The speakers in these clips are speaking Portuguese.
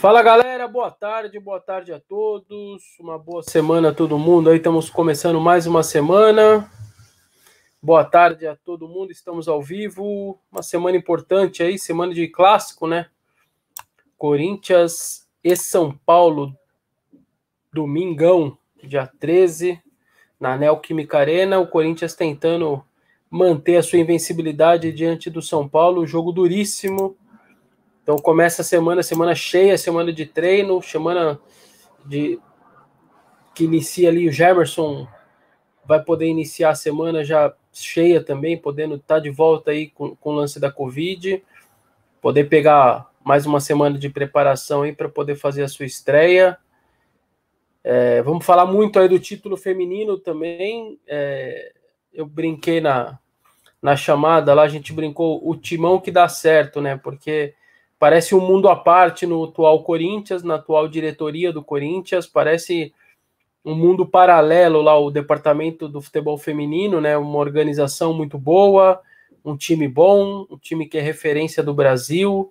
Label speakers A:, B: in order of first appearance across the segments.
A: Fala galera, boa tarde, boa tarde a todos. Uma boa semana a todo mundo. Aí estamos começando mais uma semana. Boa tarde a todo mundo. Estamos ao vivo. Uma semana importante aí, semana de clássico, né? Corinthians e São Paulo, domingão, dia 13, na Neoquímica Arena. O Corinthians tentando manter a sua invencibilidade diante do São Paulo. Jogo duríssimo então começa a semana, semana cheia, semana de treino, semana de que inicia ali o Jefferson vai poder iniciar a semana já cheia também, podendo estar tá de volta aí com, com o lance da Covid, poder pegar mais uma semana de preparação aí para poder fazer a sua estreia. É, vamos falar muito aí do título feminino também. É, eu brinquei na, na chamada lá, a gente brincou o timão que dá certo, né? Porque Parece um mundo à parte no atual Corinthians, na atual diretoria do Corinthians, parece um mundo paralelo lá, o departamento do futebol feminino, né? Uma organização muito boa, um time bom, um time que é referência do Brasil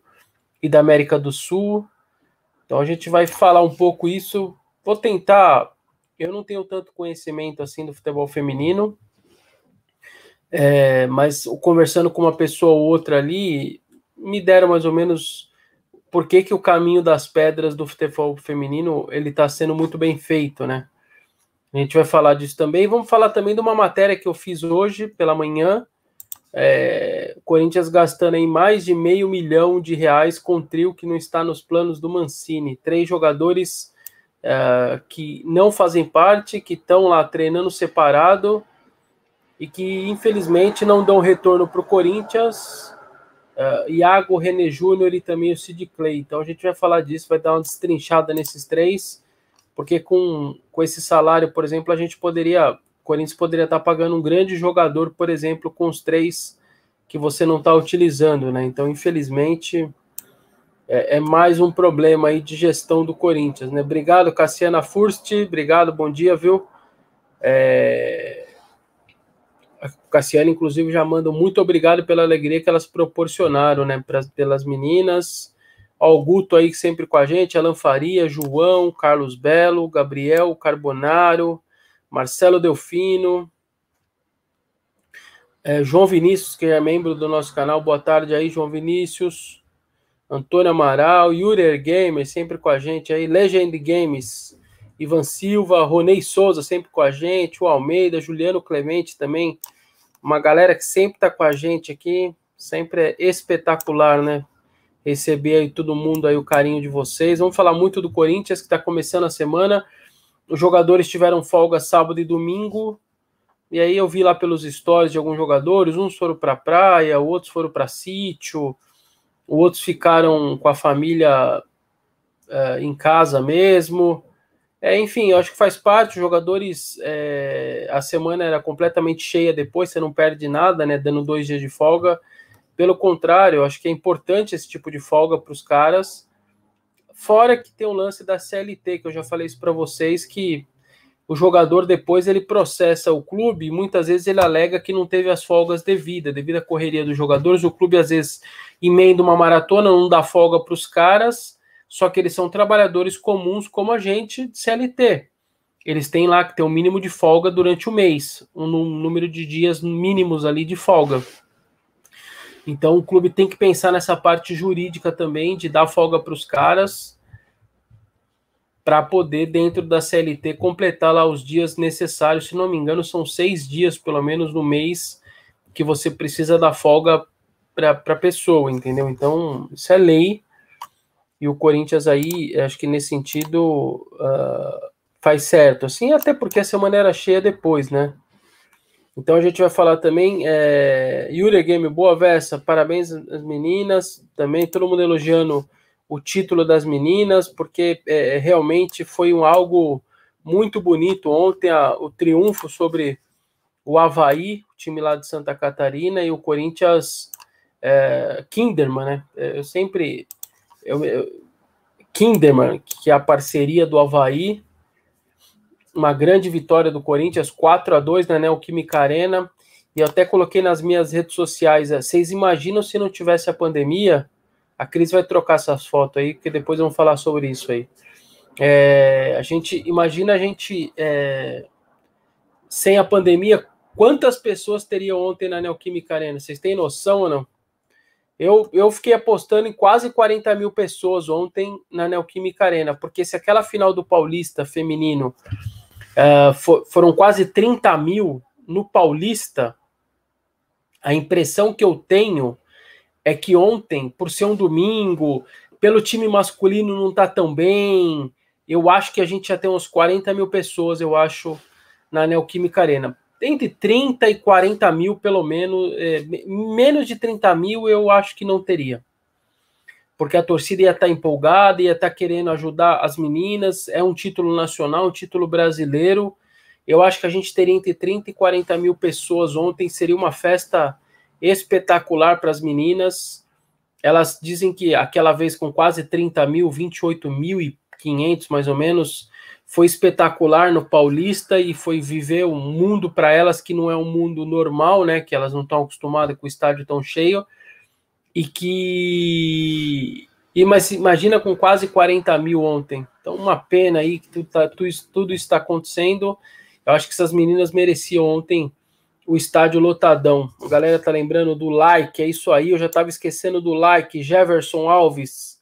A: e da América do Sul. Então a gente vai falar um pouco isso. Vou tentar. Eu não tenho tanto conhecimento assim do futebol feminino, é, mas conversando com uma pessoa ou outra ali, me deram mais ou menos por que, que o caminho das pedras do futebol feminino ele está sendo muito bem feito, né? A gente vai falar disso também. Vamos falar também de uma matéria que eu fiz hoje pela manhã. É, Corinthians gastando em mais de meio milhão de reais com trio que não está nos planos do Mancini. Três jogadores é, que não fazem parte, que estão lá treinando separado e que infelizmente não dão retorno para o Corinthians Uh, Iago, René Júnior e também o Sid Clay. Então a gente vai falar disso, vai dar uma destrinchada nesses três, porque com, com esse salário, por exemplo, a gente poderia, o Corinthians poderia estar pagando um grande jogador, por exemplo, com os três que você não está utilizando, né? Então, infelizmente, é, é, mais um problema aí de gestão do Corinthians, né? Obrigado, Cassiana Furst, obrigado, bom dia, viu? É, Cassiane, inclusive, já manda muito obrigado pela alegria que elas proporcionaram, né, pelas meninas. Augusto aí sempre com a gente, Alan Faria, João, Carlos Belo, Gabriel Carbonaro, Marcelo Delfino, é, João Vinícius, que é membro do nosso canal, boa tarde aí, João Vinícius, Antônio Amaral, Yuri Gamer, sempre com a gente aí, Legend Games, Ivan Silva, Ronei Souza, sempre com a gente, o Almeida, Juliano Clemente também, uma galera que sempre está com a gente aqui, sempre é espetacular, né? Receber aí todo mundo aí o carinho de vocês. Vamos falar muito do Corinthians que está começando a semana. Os jogadores tiveram folga sábado e domingo. E aí eu vi lá pelos stories de alguns jogadores, uns foram para praia, outros foram para sítio, outros ficaram com a família uh, em casa mesmo. É, enfim, eu acho que faz parte. Os jogadores, é, a semana era completamente cheia depois, você não perde nada, né? Dando dois dias de folga. Pelo contrário, eu acho que é importante esse tipo de folga para os caras. Fora que tem o lance da CLT, que eu já falei isso para vocês, que o jogador depois ele processa o clube e muitas vezes ele alega que não teve as folgas devidas, devido à correria dos jogadores. O clube às vezes emenda uma maratona, não dá folga para os caras só que eles são trabalhadores comuns como a gente de CLT. Eles têm lá que ter um mínimo de folga durante o mês, um número de dias mínimos ali de folga. Então o clube tem que pensar nessa parte jurídica também, de dar folga para os caras, para poder, dentro da CLT, completar lá os dias necessários. Se não me engano, são seis dias, pelo menos, no mês, que você precisa dar folga para a pessoa, entendeu? Então, isso é lei e o Corinthians aí, acho que nesse sentido uh, faz certo, assim, até porque a semana era cheia depois, né? Então a gente vai falar também, é, Yuri Game, boa versa, parabéns às meninas, também todo mundo elogiando o título das meninas, porque é, realmente foi um algo muito bonito ontem, a, o triunfo sobre o Havaí, o time lá de Santa Catarina, e o Corinthians é, Kinderman, né? Eu sempre eu, eu, Kinderman, que é a parceria do Havaí, uma grande vitória do Corinthians, 4 a 2 na Neoquímica Arena, e eu até coloquei nas minhas redes sociais, é, vocês imaginam se não tivesse a pandemia, A Cris vai trocar essas fotos aí, porque depois vamos falar sobre isso aí. É, a gente imagina a gente é, sem a pandemia, quantas pessoas teriam ontem na Neoquímica Arena? Vocês têm noção ou não? Eu, eu fiquei apostando em quase 40 mil pessoas ontem na Neoquímica Arena, porque se aquela final do Paulista feminino uh, for, foram quase 30 mil no Paulista, a impressão que eu tenho é que ontem, por ser um domingo, pelo time masculino não tá tão bem, eu acho que a gente já tem uns 40 mil pessoas, eu acho, na Neoquímica Arena. Entre 30 e 40 mil, pelo menos, é, menos de 30 mil eu acho que não teria. Porque a torcida ia estar tá empolgada, ia estar tá querendo ajudar as meninas, é um título nacional, um título brasileiro. Eu acho que a gente teria entre 30 e 40 mil pessoas ontem, seria uma festa espetacular para as meninas. Elas dizem que aquela vez com quase 30 mil, 28.500 mais ou menos, foi espetacular no Paulista e foi viver um mundo para elas que não é um mundo normal, né? Que elas não estão acostumadas com o estádio tão cheio e que e mas imagina com quase 40 mil ontem. Então uma pena aí que tudo, tá, tudo, tudo está acontecendo. Eu acho que essas meninas mereciam ontem o estádio lotadão. A galera tá lembrando do like, é isso aí. Eu já estava esquecendo do like. Jefferson Alves.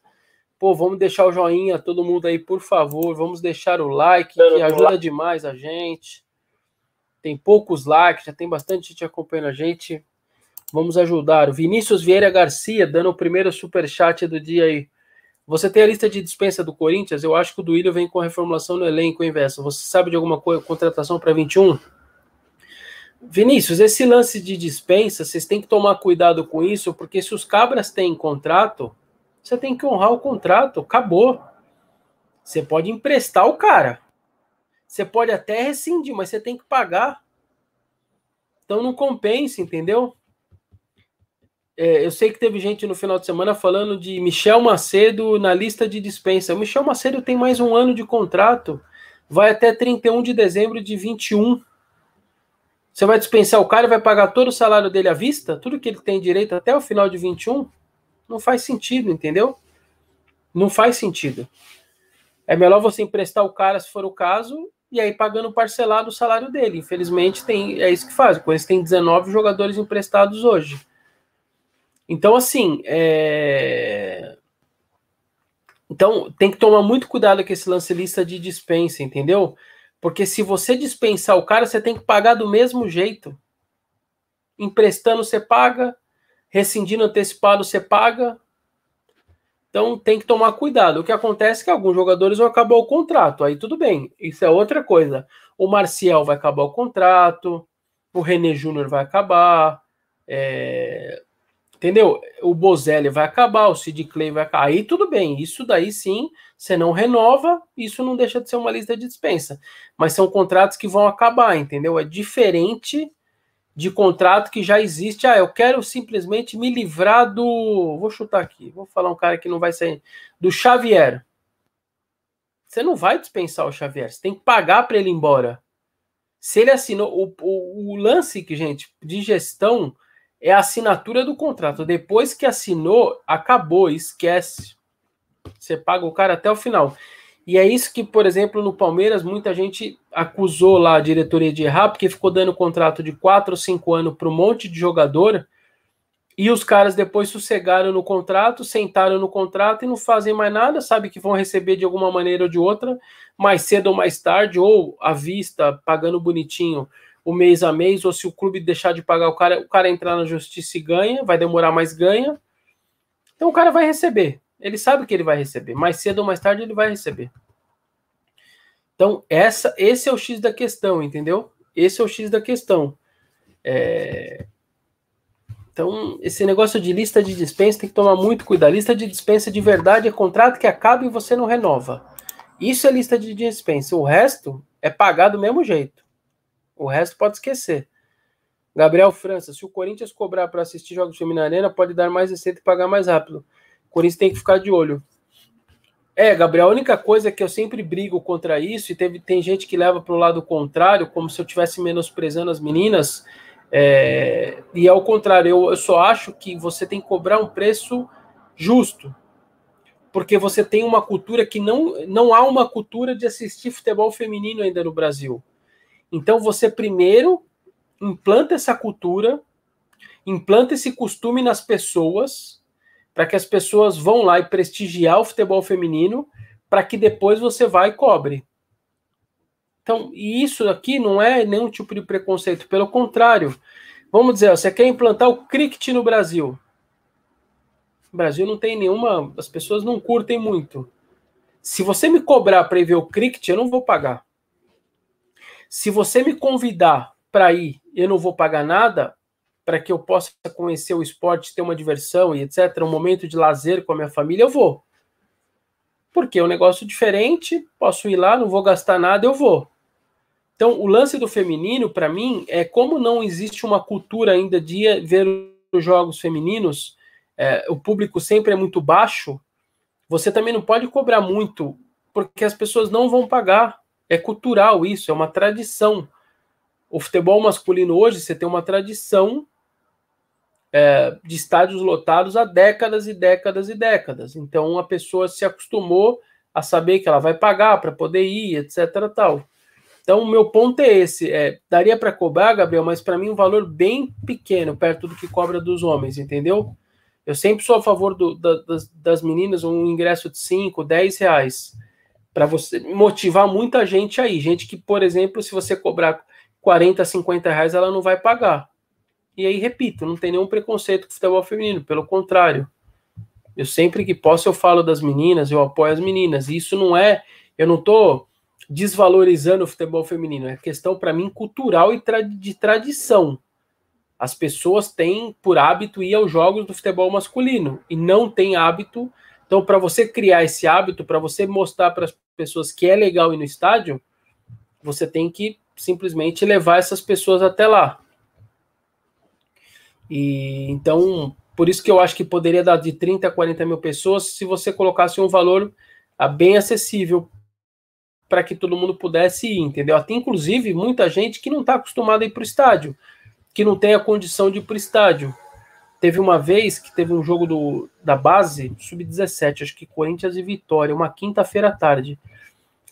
A: Pô, vamos deixar o joinha, todo mundo aí, por favor. Vamos deixar o like, que ajuda demais a gente. Tem poucos likes, já tem bastante gente acompanhando a gente. Vamos ajudar. O Vinícius Vieira Garcia dando o primeiro super chat do dia aí. Você tem a lista de dispensa do Corinthians? Eu acho que o Duílio vem com reformulação no elenco, hein, Você sabe de alguma coisa, contratação para 21? Vinícius, esse lance de dispensa, vocês têm que tomar cuidado com isso, porque se os cabras têm contrato, você tem que honrar o contrato, acabou. Você pode emprestar o cara. Você pode até rescindir, mas você tem que pagar. Então não compensa, entendeu? É, eu sei que teve gente no final de semana falando de Michel Macedo na lista de dispensa. O Michel Macedo tem mais um ano de contrato, vai até 31 de dezembro de 21. Você vai dispensar o cara e vai pagar todo o salário dele à vista? Tudo que ele tem direito até o final de 21? Não faz sentido, entendeu? Não faz sentido. É melhor você emprestar o cara, se for o caso, e aí pagando parcelado o salário dele. Infelizmente, tem, é isso que faz. O Corinthians tem 19 jogadores emprestados hoje. Então, assim, é... Então, tem que tomar muito cuidado com esse lance lista de dispensa, entendeu? Porque se você dispensar o cara, você tem que pagar do mesmo jeito. Emprestando, você paga. Rescindindo antecipado, você paga. Então tem que tomar cuidado. O que acontece é que alguns jogadores vão acabar o contrato. Aí tudo bem. Isso é outra coisa. O Marcial vai acabar o contrato. O René Júnior vai acabar. É... Entendeu? O Bozelli vai acabar, o Sid Clay vai acabar. Aí tudo bem, isso daí sim, você não renova, isso não deixa de ser uma lista de dispensa. Mas são contratos que vão acabar, entendeu? É diferente de contrato que já existe. Ah, eu quero simplesmente me livrar do. Vou chutar aqui, vou falar um cara que não vai sair. Do Xavier. Você não vai dispensar o Xavier, você tem que pagar para ele ir embora. Se ele assinou. O, o, o lance que, gente, de gestão é a assinatura do contrato. Depois que assinou, acabou, esquece. Você paga o cara até o final. E é isso que, por exemplo, no Palmeiras, muita gente acusou lá a diretoria de errar, porque ficou dando contrato de 4 ou 5 anos para um monte de jogador, e os caras depois sossegaram no contrato, sentaram no contrato e não fazem mais nada, sabe que vão receber de alguma maneira ou de outra, mais cedo ou mais tarde, ou à vista, pagando bonitinho o mês a mês, ou se o clube deixar de pagar o cara, o cara entrar na justiça e ganha, vai demorar mais ganha. Então o cara vai receber. Ele sabe que ele vai receber. Mais cedo ou mais tarde ele vai receber. Então, essa, esse é o X da questão, entendeu? Esse é o X da questão. É... Então, esse negócio de lista de dispensa tem que tomar muito cuidado. Lista de dispensa de verdade é contrato que acaba e você não renova. Isso é lista de dispensa. O resto é pagar do mesmo jeito. O resto pode esquecer. Gabriel França, se o Corinthians cobrar para assistir jogos de Arena, pode dar mais receita e pagar mais rápido. O Corinthians tem que ficar de olho. É, Gabriel, a única coisa é que eu sempre brigo contra isso, e teve, tem gente que leva para o lado contrário, como se eu estivesse menosprezando as meninas, é, e ao contrário, eu, eu, só acho que você tem que cobrar um preço justo. Porque você tem uma cultura que não, não há uma cultura de assistir futebol feminino ainda no Brasil. Então você primeiro implanta essa cultura, implanta esse costume nas pessoas, para que as pessoas vão lá e prestigiar o futebol feminino, para que depois você vá e cobre. Então, e isso aqui não é nenhum tipo de preconceito, pelo contrário. Vamos dizer, você quer implantar o cricket no Brasil. O Brasil não tem nenhuma, as pessoas não curtem muito. Se você me cobrar para ir ver o cricket, eu não vou pagar. Se você me convidar para ir, eu não vou pagar nada para que eu possa conhecer o esporte, ter uma diversão e etc, um momento de lazer com a minha família, eu vou. Porque é um negócio diferente, posso ir lá, não vou gastar nada, eu vou. Então, o lance do feminino, para mim, é como não existe uma cultura ainda de ver os jogos femininos, é, o público sempre é muito baixo, você também não pode cobrar muito, porque as pessoas não vão pagar. É cultural isso, é uma tradição. O futebol masculino hoje, você tem uma tradição é, de estádios lotados há décadas e décadas e décadas. Então, a pessoa se acostumou a saber que ela vai pagar para poder ir, etc. Tal. Então, o meu ponto é esse: é, daria para cobrar, Gabriel, mas para mim um valor bem pequeno, perto do que cobra dos homens, entendeu? Eu sempre sou a favor do, da, das, das, meninas, um ingresso de 5, 10 reais, para você motivar muita gente aí. Gente que, por exemplo, se você cobrar 40, 50 reais, ela não vai pagar. E aí, repito, não tem nenhum preconceito com o futebol feminino, pelo contrário. Eu sempre que posso, eu falo das meninas, eu apoio as meninas. E isso não é. Eu não tô desvalorizando o futebol feminino, é questão para mim cultural e tra de tradição. As pessoas têm por hábito ir aos jogos do futebol masculino e não têm hábito. Então, para você criar esse hábito, para você mostrar para as pessoas que é legal ir no estádio, você tem que simplesmente levar essas pessoas até lá. E então, por isso que eu acho que poderia dar de 30 a 40 mil pessoas se você colocasse um valor ah, bem acessível para que todo mundo pudesse ir, entendeu? Até inclusive muita gente que não está acostumada a ir para o estádio, que não tem a condição de ir para o estádio. Teve uma vez que teve um jogo do, da base, sub-17, acho que Corinthians e Vitória, uma quinta-feira à tarde.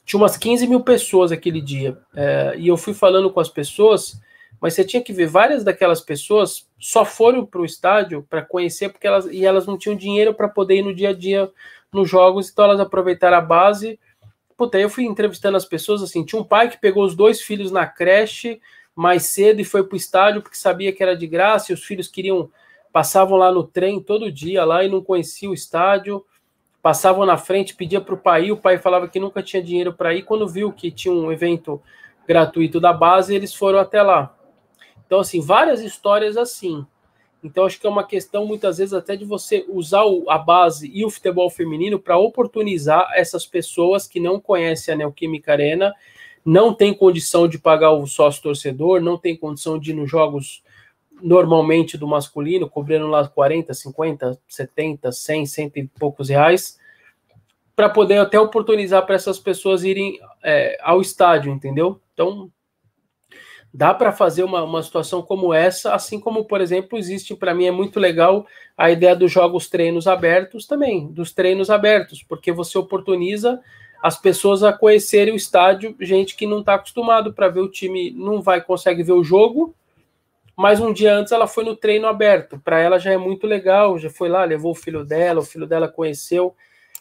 A: Tinha umas 15 mil pessoas aquele dia. É, e eu fui falando com as pessoas, mas você tinha que ver várias daquelas pessoas só foram para o estádio para conhecer, porque elas, e elas não tinham dinheiro para poder ir no dia a dia nos jogos, então elas aproveitaram a base Puta, eu fui entrevistando as pessoas assim. Tinha um pai que pegou os dois filhos na creche mais cedo e foi pro estádio porque sabia que era de graça e os filhos queriam. Passavam lá no trem todo dia lá e não conhecia o estádio. Passavam na frente, pedia para o pai, o pai falava que nunca tinha dinheiro para ir. Quando viu que tinha um evento gratuito da base, eles foram até lá. Então, assim, várias histórias assim. Então, acho que é uma questão, muitas vezes, até de você usar a base e o futebol feminino para oportunizar essas pessoas que não conhecem a Neoquímica Arena, não tem condição de pagar o sócio torcedor, não tem condição de ir nos jogos normalmente do masculino, cobrando lá 40, 50, 70, 100, cento e poucos reais, para poder até oportunizar para essas pessoas irem é, ao estádio, entendeu? Então, dá para fazer uma, uma situação como essa, assim como, por exemplo, existe para mim é muito legal a ideia dos jogos treinos abertos também, dos treinos abertos, porque você oportuniza as pessoas a conhecerem o estádio, gente que não está acostumado para ver o time, não vai consegue ver o jogo, mas um dia antes ela foi no treino aberto, para ela já é muito legal, já foi lá, levou o filho dela, o filho dela conheceu.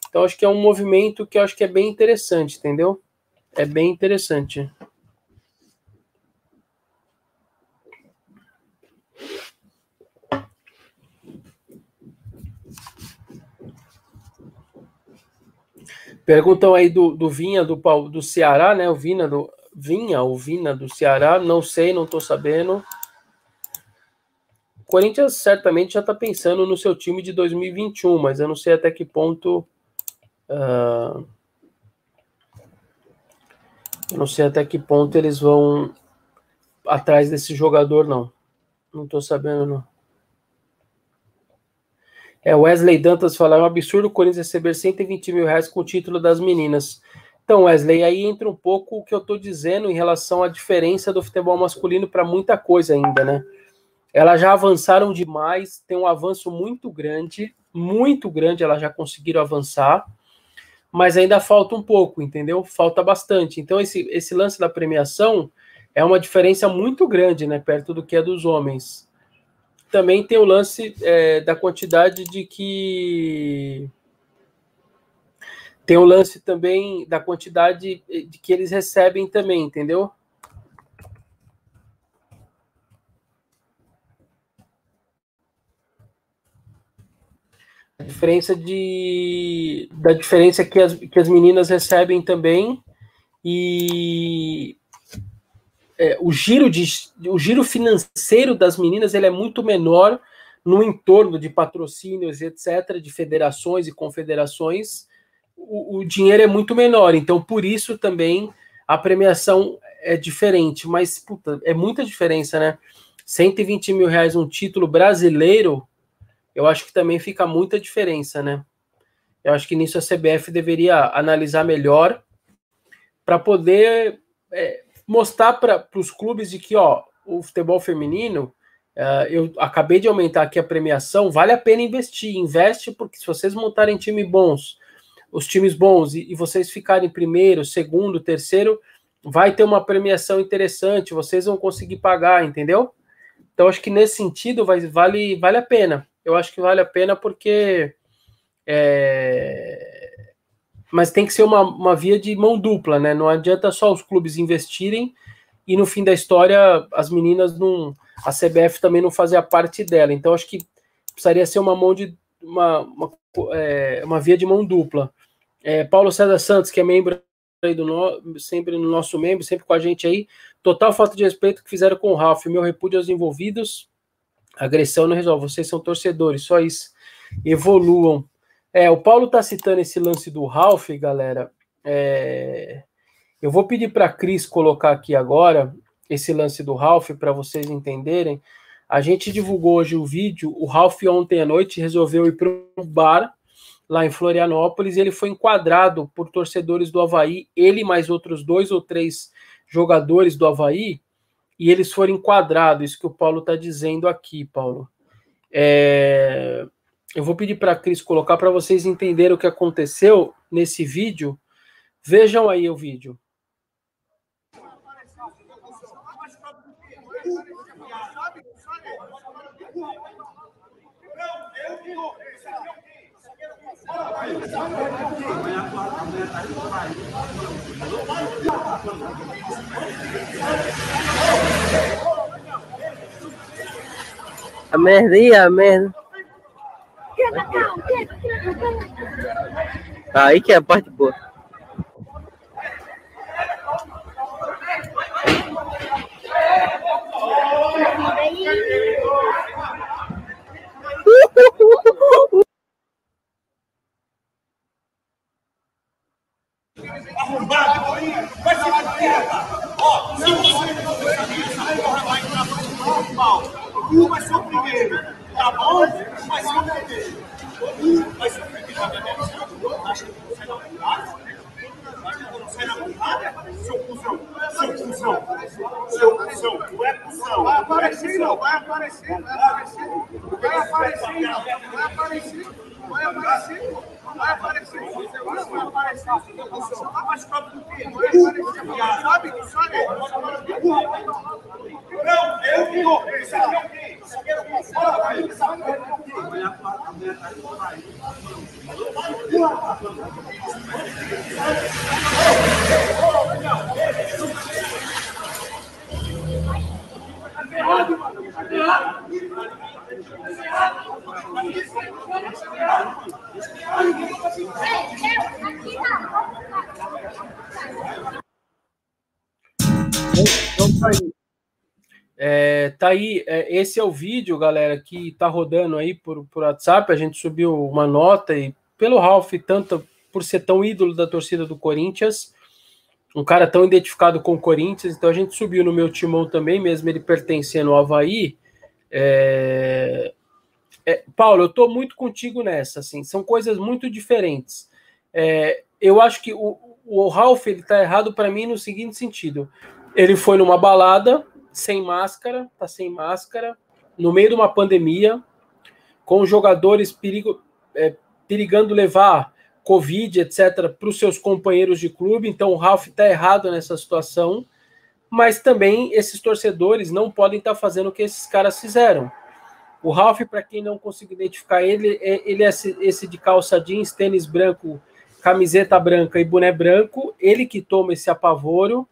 A: Então acho que é um movimento que eu acho que é bem interessante, entendeu? É bem interessante. Perguntam aí do, do Vinha do, do Ceará, né? O Vinha do Vinha, o Vina do Ceará, não sei, não estou sabendo. O Corinthians certamente já está pensando no seu time de 2021, mas eu não sei até que ponto. Uh, eu não sei até que ponto eles vão atrás desse jogador, não. Não estou sabendo, não. É, Wesley Dantas fala, é um absurdo o Corinthians receber 120 mil reais com o título das meninas. Então, Wesley, aí entra um pouco o que eu estou dizendo em relação à diferença do futebol masculino para muita coisa ainda, né? Elas já avançaram demais, tem um avanço muito grande, muito grande, elas já conseguiram avançar, mas ainda falta um pouco, entendeu? Falta bastante. Então, esse, esse lance da premiação é uma diferença muito grande, né, perto do que é dos homens. Também tem o lance é, da quantidade de que. Tem o lance também da quantidade de que eles recebem também, entendeu? A diferença de da diferença que as, que as meninas recebem também e é, o giro de o giro financeiro das meninas ele é muito menor no entorno de patrocínios etc de federações e confederações. O, o dinheiro é muito menor então por isso também a premiação é diferente. Mas puta, é muita diferença né? 120 mil reais um título brasileiro eu acho que também fica muita diferença, né? Eu acho que nisso a CBF deveria analisar melhor para poder é, mostrar para os clubes de que, ó, o futebol feminino, uh, eu acabei de aumentar aqui a premiação, vale a pena investir. Investe, porque se vocês montarem time bons, os times bons, e, e vocês ficarem primeiro, segundo, terceiro, vai ter uma premiação interessante, vocês vão conseguir pagar, entendeu? Então, acho que nesse sentido vai, vale, vale a pena eu acho que vale a pena porque. É... Mas tem que ser uma, uma via de mão dupla, né? Não adianta só os clubes investirem e no fim da história as meninas não. A CBF também não fazer a parte dela. Então acho que precisaria ser uma mão de. uma, uma, é, uma via de mão dupla. É, Paulo César Santos, que é membro aí do no, sempre no nosso membro, sempre com a gente aí. Total falta de respeito que fizeram com o Ralf. Meu repúdio aos envolvidos. Agressão não resolve. Vocês são torcedores, só isso. Evoluam. É, o Paulo tá citando esse lance do Ralph, galera. É, eu vou pedir para Cris colocar aqui agora esse lance do Ralph para vocês entenderem. A gente divulgou hoje o vídeo. O Ralph ontem à noite resolveu ir para um bar lá em Florianópolis. Ele foi enquadrado por torcedores do Havaí. Ele mais outros dois ou três jogadores do Havaí e eles foram enquadrados, isso que o Paulo está dizendo aqui, Paulo. É... Eu vou pedir para a Cris colocar para vocês entenderem o que aconteceu nesse vídeo. Vejam aí o vídeo.
B: A merda, a merda. Aí que é a parte boa. Arrombado, vai Ó, se você vai no mal, um vai ser o primeiro, tá bom? Um vai ser o primeiro. Um vai ser o primeiro. Acha que você não sai na porrada? Seu cuzão, seu cuzão, seu cuzão, não é cuzão. Vai aparecer, não, vai aparecer, vai aparecer, vai aparecer, vai aparecer, vai aparecer, vai aparecer, vai aparecer. Tá machucado por quê? Vai aparecer, sabe? Sabe? Não, eu que não. Esse aqui é o quê? Esse aqui é tá aí,
A: é, esse é o vídeo, galera, que tá rodando aí por, por WhatsApp. A gente subiu uma nota e pelo Ralph, tanto por ser tão ídolo da torcida do Corinthians, um cara tão identificado com o Corinthians, então a gente subiu no meu timão também, mesmo ele pertencendo ao Havaí. É... É, Paulo, eu tô muito contigo nessa, assim, são coisas muito diferentes. É, eu acho que o, o Ralph ele tá errado para mim no seguinte sentido: ele foi numa balada sem máscara, tá sem máscara, no meio de uma pandemia, com jogadores perigo, é, perigando levar Covid, etc., para os seus companheiros de clube. Então o Ralf está errado nessa situação, mas também esses torcedores não podem estar tá fazendo o que esses caras fizeram. O Ralf, para quem não conseguiu identificar ele, é, ele é esse, esse de calça jeans, tênis branco, camiseta branca e boné branco. Ele que toma esse apavoro.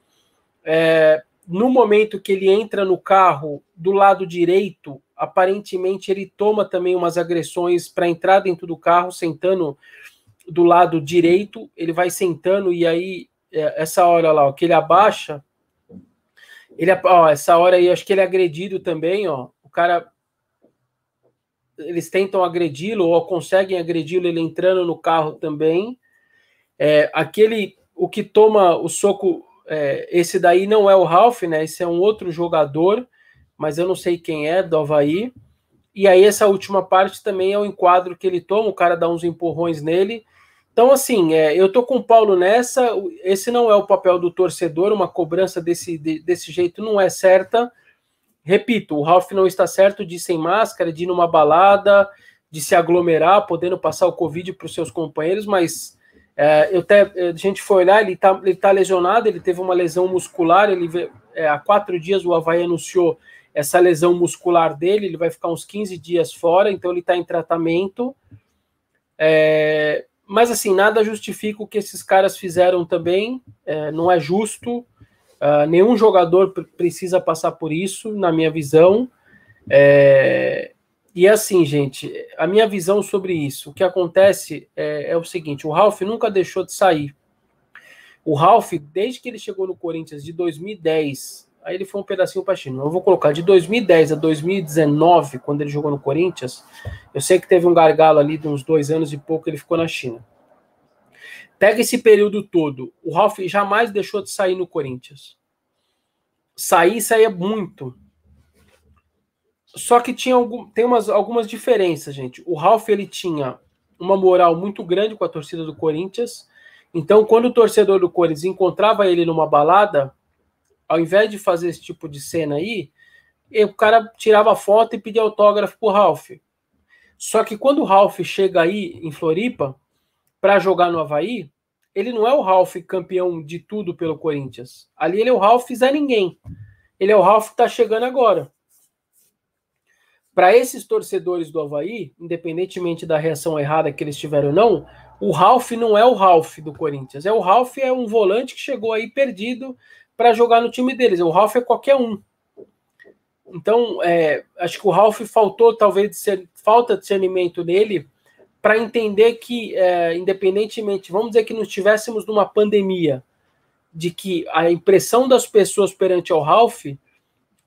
A: É, no momento que ele entra no carro do lado direito, aparentemente ele toma também umas agressões para entrar dentro do carro, sentando do lado direito, ele vai sentando e aí é, essa hora lá, ó, que ele abaixa, ele ó, essa hora aí acho que ele é agredido também, ó. O cara eles tentam agredi-lo ou conseguem agredi-lo ele entrando no carro também. É, aquele, o que toma o soco, é, esse daí não é o Ralph, né? Esse é um outro jogador, mas eu não sei quem é, do Havaí. E aí essa última parte também é o enquadro que ele toma, o cara dá uns empurrões nele. Então, assim, é, eu tô com o Paulo nessa. Esse não é o papel do torcedor, uma cobrança desse, de, desse jeito não é certa. Repito, o Ralph não está certo de ir sem máscara, de ir numa balada, de se aglomerar, podendo passar o Covid para os seus companheiros, mas é, eu até, a gente foi olhar, ele está ele tá lesionado, ele teve uma lesão muscular, ele é, há quatro dias o Havaí anunciou essa lesão muscular dele, ele vai ficar uns 15 dias fora, então ele está em tratamento. É, mas assim, nada justifica o que esses caras fizeram também, é, não é justo. Uh, nenhum jogador precisa passar por isso, na minha visão. É, e assim, gente, a minha visão sobre isso, o que acontece é, é, o seguinte: o Ralf nunca deixou de sair. O Ralf, desde que ele chegou no Corinthians de 2010, aí ele foi um pedacinho para China. Eu vou colocar de 2010 a 2019, quando ele jogou no Corinthians. Eu sei que teve um gargalo ali de uns dois anos e pouco ele ficou na China. Pega esse período todo. O Ralf jamais deixou de sair no Corinthians. Sair, saía muito. Só que tinha algum, tem umas, algumas diferenças, gente. O Ralf ele tinha uma moral muito grande com a torcida do Corinthians. Então, quando o torcedor do Corinthians encontrava ele numa balada, ao invés de fazer esse tipo de cena aí, o cara tirava foto e pedia autógrafo pro Ralf. Só que quando o Ralf chega aí em Floripa para jogar no Havaí, ele não é o Ralph campeão de tudo pelo Corinthians. Ali ele é o Ralph Zé Ninguém. Ele é o Ralph que está chegando agora. Para esses torcedores do Havaí, independentemente da reação errada que eles tiveram ou não, o Ralph não é o Ralph do Corinthians. É o Ralph é um volante que chegou aí perdido para jogar no time deles. O Ralph é qualquer um. Então, é, acho que o Ralph faltou talvez de ser, falta de discernimento nele para entender que, é, independentemente, vamos dizer que nós estivéssemos numa pandemia, de que a impressão das pessoas perante ao Ralph,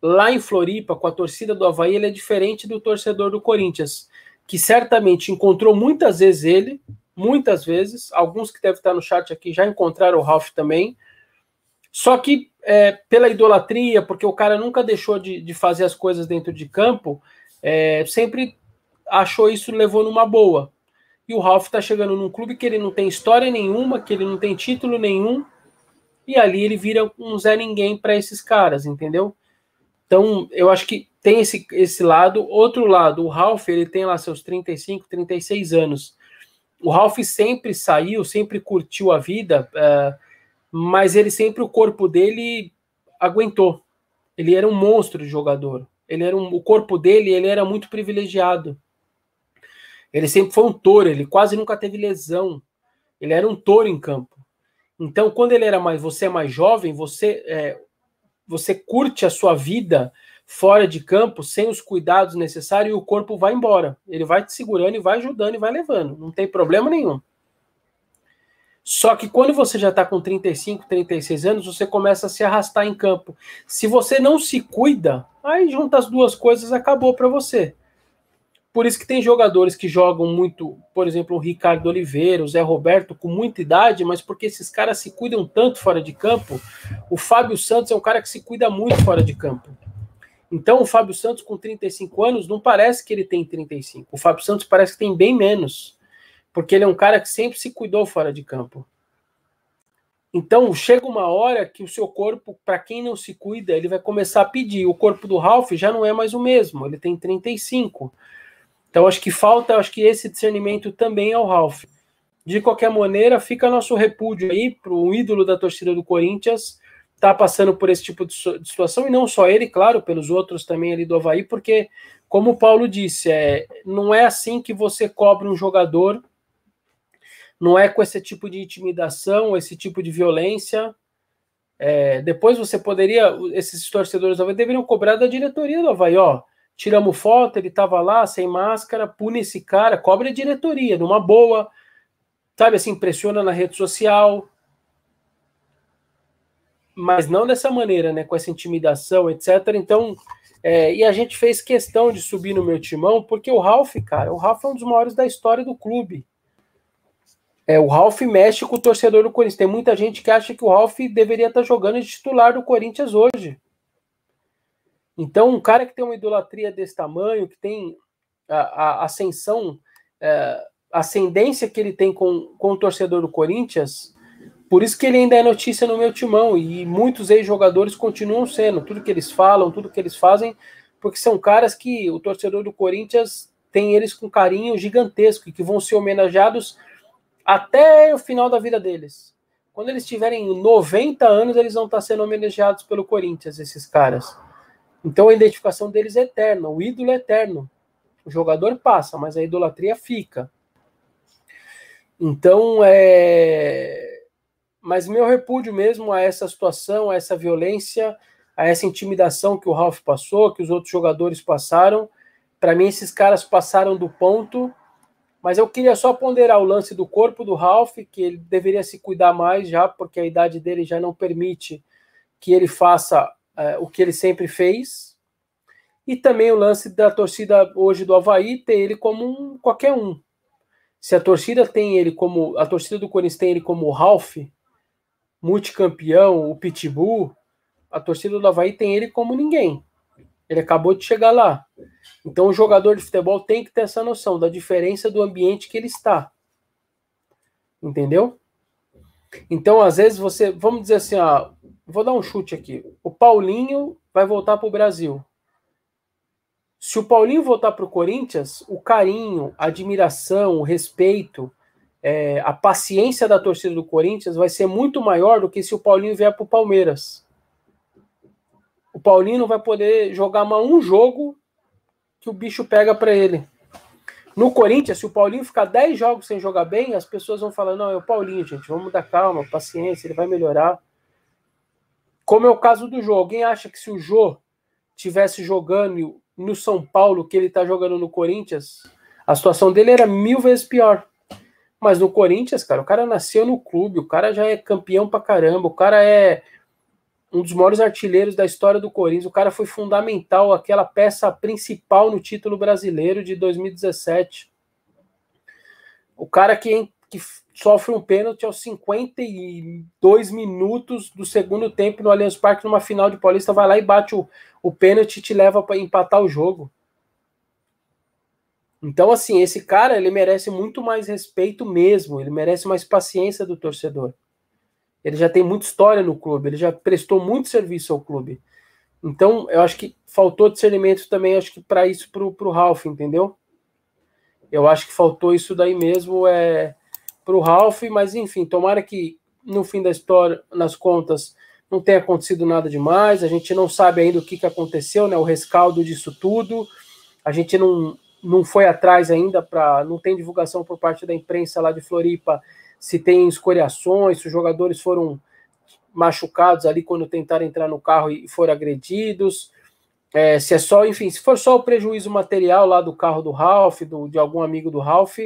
A: lá em Floripa, com a torcida do Havaí, ele é diferente do torcedor do Corinthians, que certamente encontrou muitas vezes ele, muitas vezes, alguns que devem estar no chat aqui já encontraram o Ralph também, só que é, pela idolatria, porque o cara nunca deixou de, de fazer as coisas dentro de campo, é, sempre achou isso levou numa boa. E o Ralph está chegando num clube que ele não tem história nenhuma, que ele não tem título nenhum, e ali ele vira um Zé Ninguém para esses caras, entendeu? Então, eu acho que tem esse, esse lado. Outro lado, o Ralph, ele tem lá seus 35, 36 anos. O Ralph sempre saiu, sempre curtiu a vida, uh, mas ele sempre, o corpo dele aguentou. Ele era um monstro de jogador. Ele era um, o corpo dele, ele era muito privilegiado. Ele sempre foi um touro, ele quase nunca teve lesão. Ele era um touro em campo. Então, quando ele era mais, você é mais jovem, você é, você curte a sua vida fora de campo sem os cuidados necessários e o corpo vai embora. Ele vai te segurando e vai ajudando e vai levando. Não tem problema nenhum. Só que quando você já está com 35, 36 anos, você começa a se arrastar em campo. Se você não se cuida, aí junta as duas coisas, acabou para você. Por isso que tem jogadores que jogam muito, por exemplo, o Ricardo Oliveira, o Zé Roberto, com muita idade, mas porque esses caras se cuidam tanto fora de campo. O Fábio Santos é um cara que se cuida muito fora de campo. Então, o Fábio Santos, com 35 anos, não parece que ele tem 35. O Fábio Santos parece que tem bem menos, porque ele é um cara que sempre se cuidou fora de campo. Então, chega uma hora que o seu corpo, para quem não se cuida, ele vai começar a pedir. O corpo do Ralph já não é mais o mesmo, ele tem 35. Então acho que falta, acho que esse discernimento também ao Ralph. De qualquer maneira, fica nosso repúdio aí para o ídolo da torcida do Corinthians tá passando por esse tipo de situação, e não só ele, claro, pelos outros também ali do Havaí, porque, como o Paulo disse, é, não é assim que você cobra um jogador, não é com esse tipo de intimidação, esse tipo de violência. É, depois você poderia, esses torcedores do Havaí deveriam cobrar da diretoria do Havaí, ó, tiramos foto, ele estava lá sem máscara, pune esse cara, cobre a diretoria, numa boa, sabe assim, pressiona na rede social, mas não dessa maneira, né? Com essa intimidação, etc. Então, é, e a gente fez questão de subir no meu timão, porque o Ralph, cara, o Ralph é um dos maiores da história do clube. É, o Ralph mexe com o torcedor do Corinthians. Tem muita gente que acha que o Ralph deveria estar jogando de titular do Corinthians hoje. Então, um cara que tem uma idolatria desse tamanho, que tem a, a ascensão, é, a ascendência que ele tem com, com o torcedor do Corinthians, por isso que ele ainda é notícia no meu timão e muitos ex-jogadores continuam sendo, tudo que eles falam, tudo que eles fazem, porque são caras que o torcedor do Corinthians tem eles com carinho gigantesco e que vão ser homenageados até o final da vida deles. Quando eles tiverem 90 anos, eles vão estar sendo homenageados pelo Corinthians, esses caras. Então a identificação deles é eterna, o ídolo é eterno. O jogador passa, mas a idolatria fica. Então, é mas meu repúdio mesmo a essa situação, a essa violência, a essa intimidação que o Ralph passou, que os outros jogadores passaram. Para mim, esses caras passaram do ponto. Mas eu queria só ponderar o lance do corpo do Ralph, que ele deveria se cuidar mais já, porque a idade dele já não permite que ele faça é, o que ele sempre fez. E também o lance da torcida hoje do Havaí ter ele como um, qualquer um. Se a torcida tem ele como. A torcida do Corinthians tem ele como o Ralph, multicampeão, o Pitbull, a torcida do Havaí tem ele como ninguém. Ele acabou de chegar lá. Então o jogador de futebol tem que ter essa noção da diferença do ambiente que ele está. Entendeu? Então, às vezes, você. Vamos dizer assim, ó, vou dar um chute aqui. O Paulinho vai voltar para o Brasil. Se o Paulinho voltar para o Corinthians, o carinho, a admiração, o respeito, é, a paciência da torcida do Corinthians vai ser muito maior do que se o Paulinho vier para o Palmeiras. O Paulinho não vai poder jogar mais um jogo que o bicho pega para ele. No Corinthians, se o Paulinho ficar 10 jogos sem jogar bem, as pessoas vão falar: não, é o Paulinho, gente, vamos dar calma, paciência, ele vai melhorar. Como é o caso do Jô. Alguém acha que se o Jô tivesse jogando no São Paulo, que ele está jogando no Corinthians, a situação dele era mil vezes pior. Mas no Corinthians, cara, o cara nasceu no clube, o cara já é campeão pra caramba, o cara é um dos maiores artilheiros da história do Corinthians, o cara foi fundamental, aquela peça principal no título brasileiro de 2017. O cara que, que sofre um pênalti aos 52 minutos do segundo tempo no Allianz Parque, numa final de Paulista, vai lá e bate o, o pênalti e te leva para empatar o jogo. Então, assim, esse cara ele merece muito mais respeito mesmo, ele merece mais paciência do torcedor. Ele já tem muita história no clube, ele já prestou muito serviço ao clube. Então, eu acho que faltou discernimento também, acho que para isso pro, pro Ralph, entendeu? Eu acho que faltou isso daí mesmo é pro Ralph, mas enfim, tomara que no fim da história, nas contas, não tenha acontecido nada demais. A gente não sabe ainda o que, que aconteceu, né? O rescaldo disso tudo. A gente não, não foi atrás ainda para. não tem divulgação por parte da imprensa lá de Floripa se tem escoriações, se os jogadores foram machucados ali quando tentaram entrar no carro e foram agredidos. É, se é só, enfim, se for só o prejuízo material lá do carro do Ralph, do, de algum amigo do Ralph,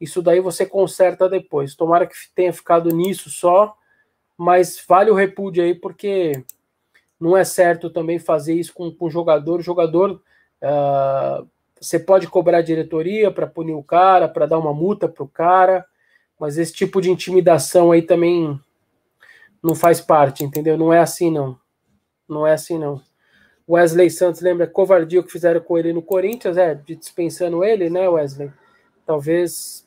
A: isso daí você conserta depois. Tomara que tenha ficado nisso só, mas vale o repúdio aí, porque não é certo também fazer isso com, com o jogador. O jogador uh, você pode cobrar a diretoria para punir o cara, para dar uma multa para o cara, mas esse tipo de intimidação aí também não faz parte, entendeu? Não é assim, não. Não é assim, não. Wesley Santos lembra covardia que fizeram com ele no Corinthians, é, dispensando ele, né, Wesley? Talvez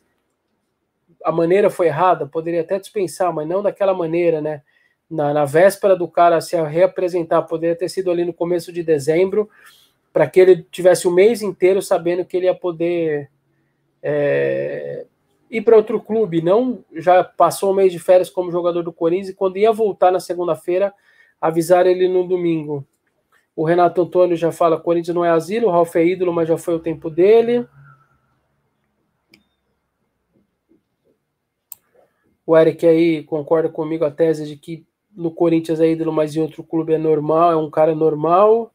A: a maneira foi errada, poderia até dispensar, mas não daquela maneira, né? Na, na véspera do cara se reapresentar, poderia ter sido ali no começo de dezembro, para que ele tivesse o mês inteiro sabendo que ele ia poder é, ir para outro clube. Não já passou o mês de férias como jogador do Corinthians e quando ia voltar na segunda-feira, avisar ele no domingo. O Renato Antônio já fala: Corinthians não é asilo, o Ralf é ídolo, mas já foi o tempo dele. O Eric aí concorda comigo a tese de que no Corinthians é ídolo, mas em outro clube é normal, é um cara normal.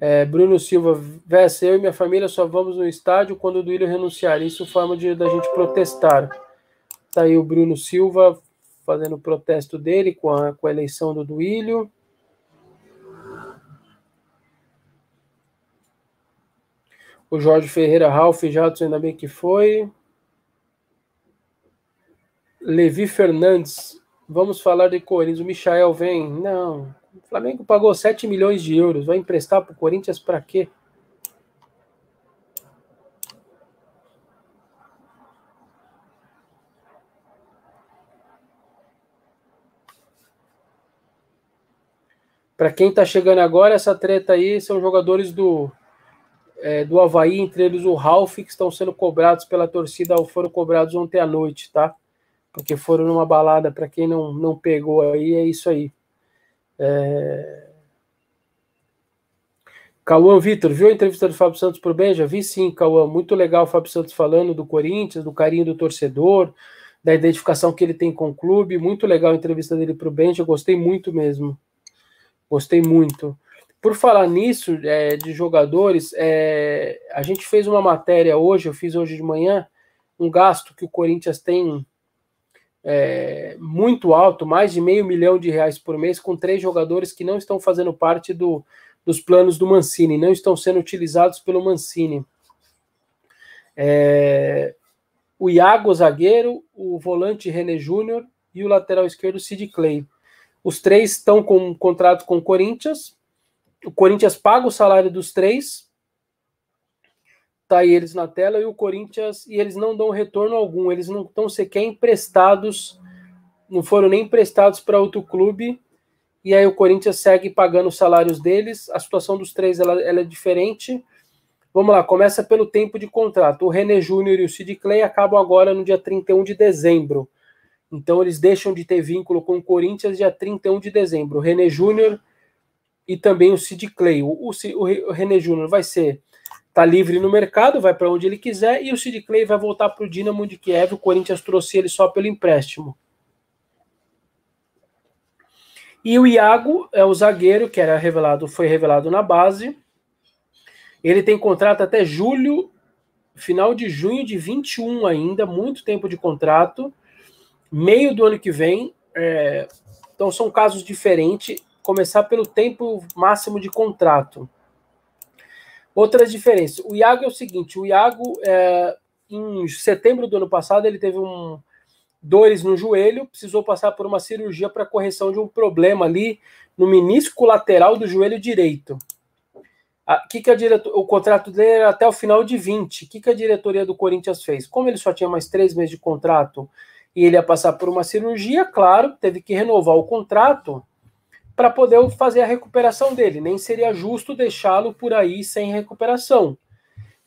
A: É, Bruno Silva, Vessa, eu e minha família só vamos no estádio quando o Duílio renunciar. Isso forma de da gente protestar. Tá aí o Bruno Silva fazendo o protesto dele com a, com a eleição do Duílio. O Jorge Ferreira, Ralf Jadson, ainda bem que foi. Levi Fernandes, vamos falar de Corinthians. O Michael vem. Não. O Flamengo pagou 7 milhões de euros. Vai emprestar para o Corinthians para quê? Para quem está chegando agora, essa treta aí são jogadores do, é, do Havaí, entre eles o Ralf, que estão sendo cobrados pela torcida, foram cobrados ontem à noite, tá? Porque foram numa balada, para quem não, não pegou aí, é isso aí. É... Cauã Vitor, viu a entrevista do Fábio Santos pro Benja? Vi sim, Cauã, muito legal o Fábio Santos falando do Corinthians, do carinho do torcedor, da identificação que ele tem com o clube, muito legal a entrevista dele pro Benja, gostei muito mesmo, gostei muito. Por falar nisso, é, de jogadores, é, a gente fez uma matéria hoje, eu fiz hoje de manhã, um gasto que o Corinthians tem é, muito alto, mais de meio milhão de reais por mês, com três jogadores que não estão fazendo parte do, dos planos do Mancini, não estão sendo utilizados pelo Mancini. É, o Iago, zagueiro, o volante René Júnior e o lateral esquerdo Sid Clay. Os três estão com um contrato com o Corinthians. O Corinthians paga o salário dos três tá aí eles na tela e o Corinthians e eles não dão retorno algum, eles não estão sequer emprestados, não foram nem emprestados para outro clube. E aí o Corinthians segue pagando os salários deles. A situação dos três ela, ela é diferente. Vamos lá, começa pelo tempo de contrato. O René Júnior e o Sid Clay acabam agora no dia 31 de dezembro. Então eles deixam de ter vínculo com o Corinthians dia 31 de dezembro. O René Júnior e também o Sid Clay. O, o, o René Júnior vai ser tá livre no mercado, vai para onde ele quiser, e o Sid Clay vai voltar para o Dinamo de Kiev. O Corinthians trouxe ele só pelo empréstimo. E o Iago é o zagueiro que era revelado, foi revelado na base. Ele tem contrato até julho, final de junho de 21 ainda, muito tempo de contrato, meio do ano que vem. É, então são casos diferentes. Começar pelo tempo máximo de contrato. Outras diferenças. O Iago é o seguinte: o Iago, é, em setembro do ano passado, ele teve um dores no joelho, precisou passar por uma cirurgia para correção de um problema ali no menisco lateral do joelho direito. A, que que a diretor, o contrato dele era até o final de 20. O que, que a diretoria do Corinthians fez? Como ele só tinha mais três meses de contrato e ele ia passar por uma cirurgia, claro, teve que renovar o contrato para poder fazer a recuperação dele. Nem seria justo deixá-lo por aí sem recuperação.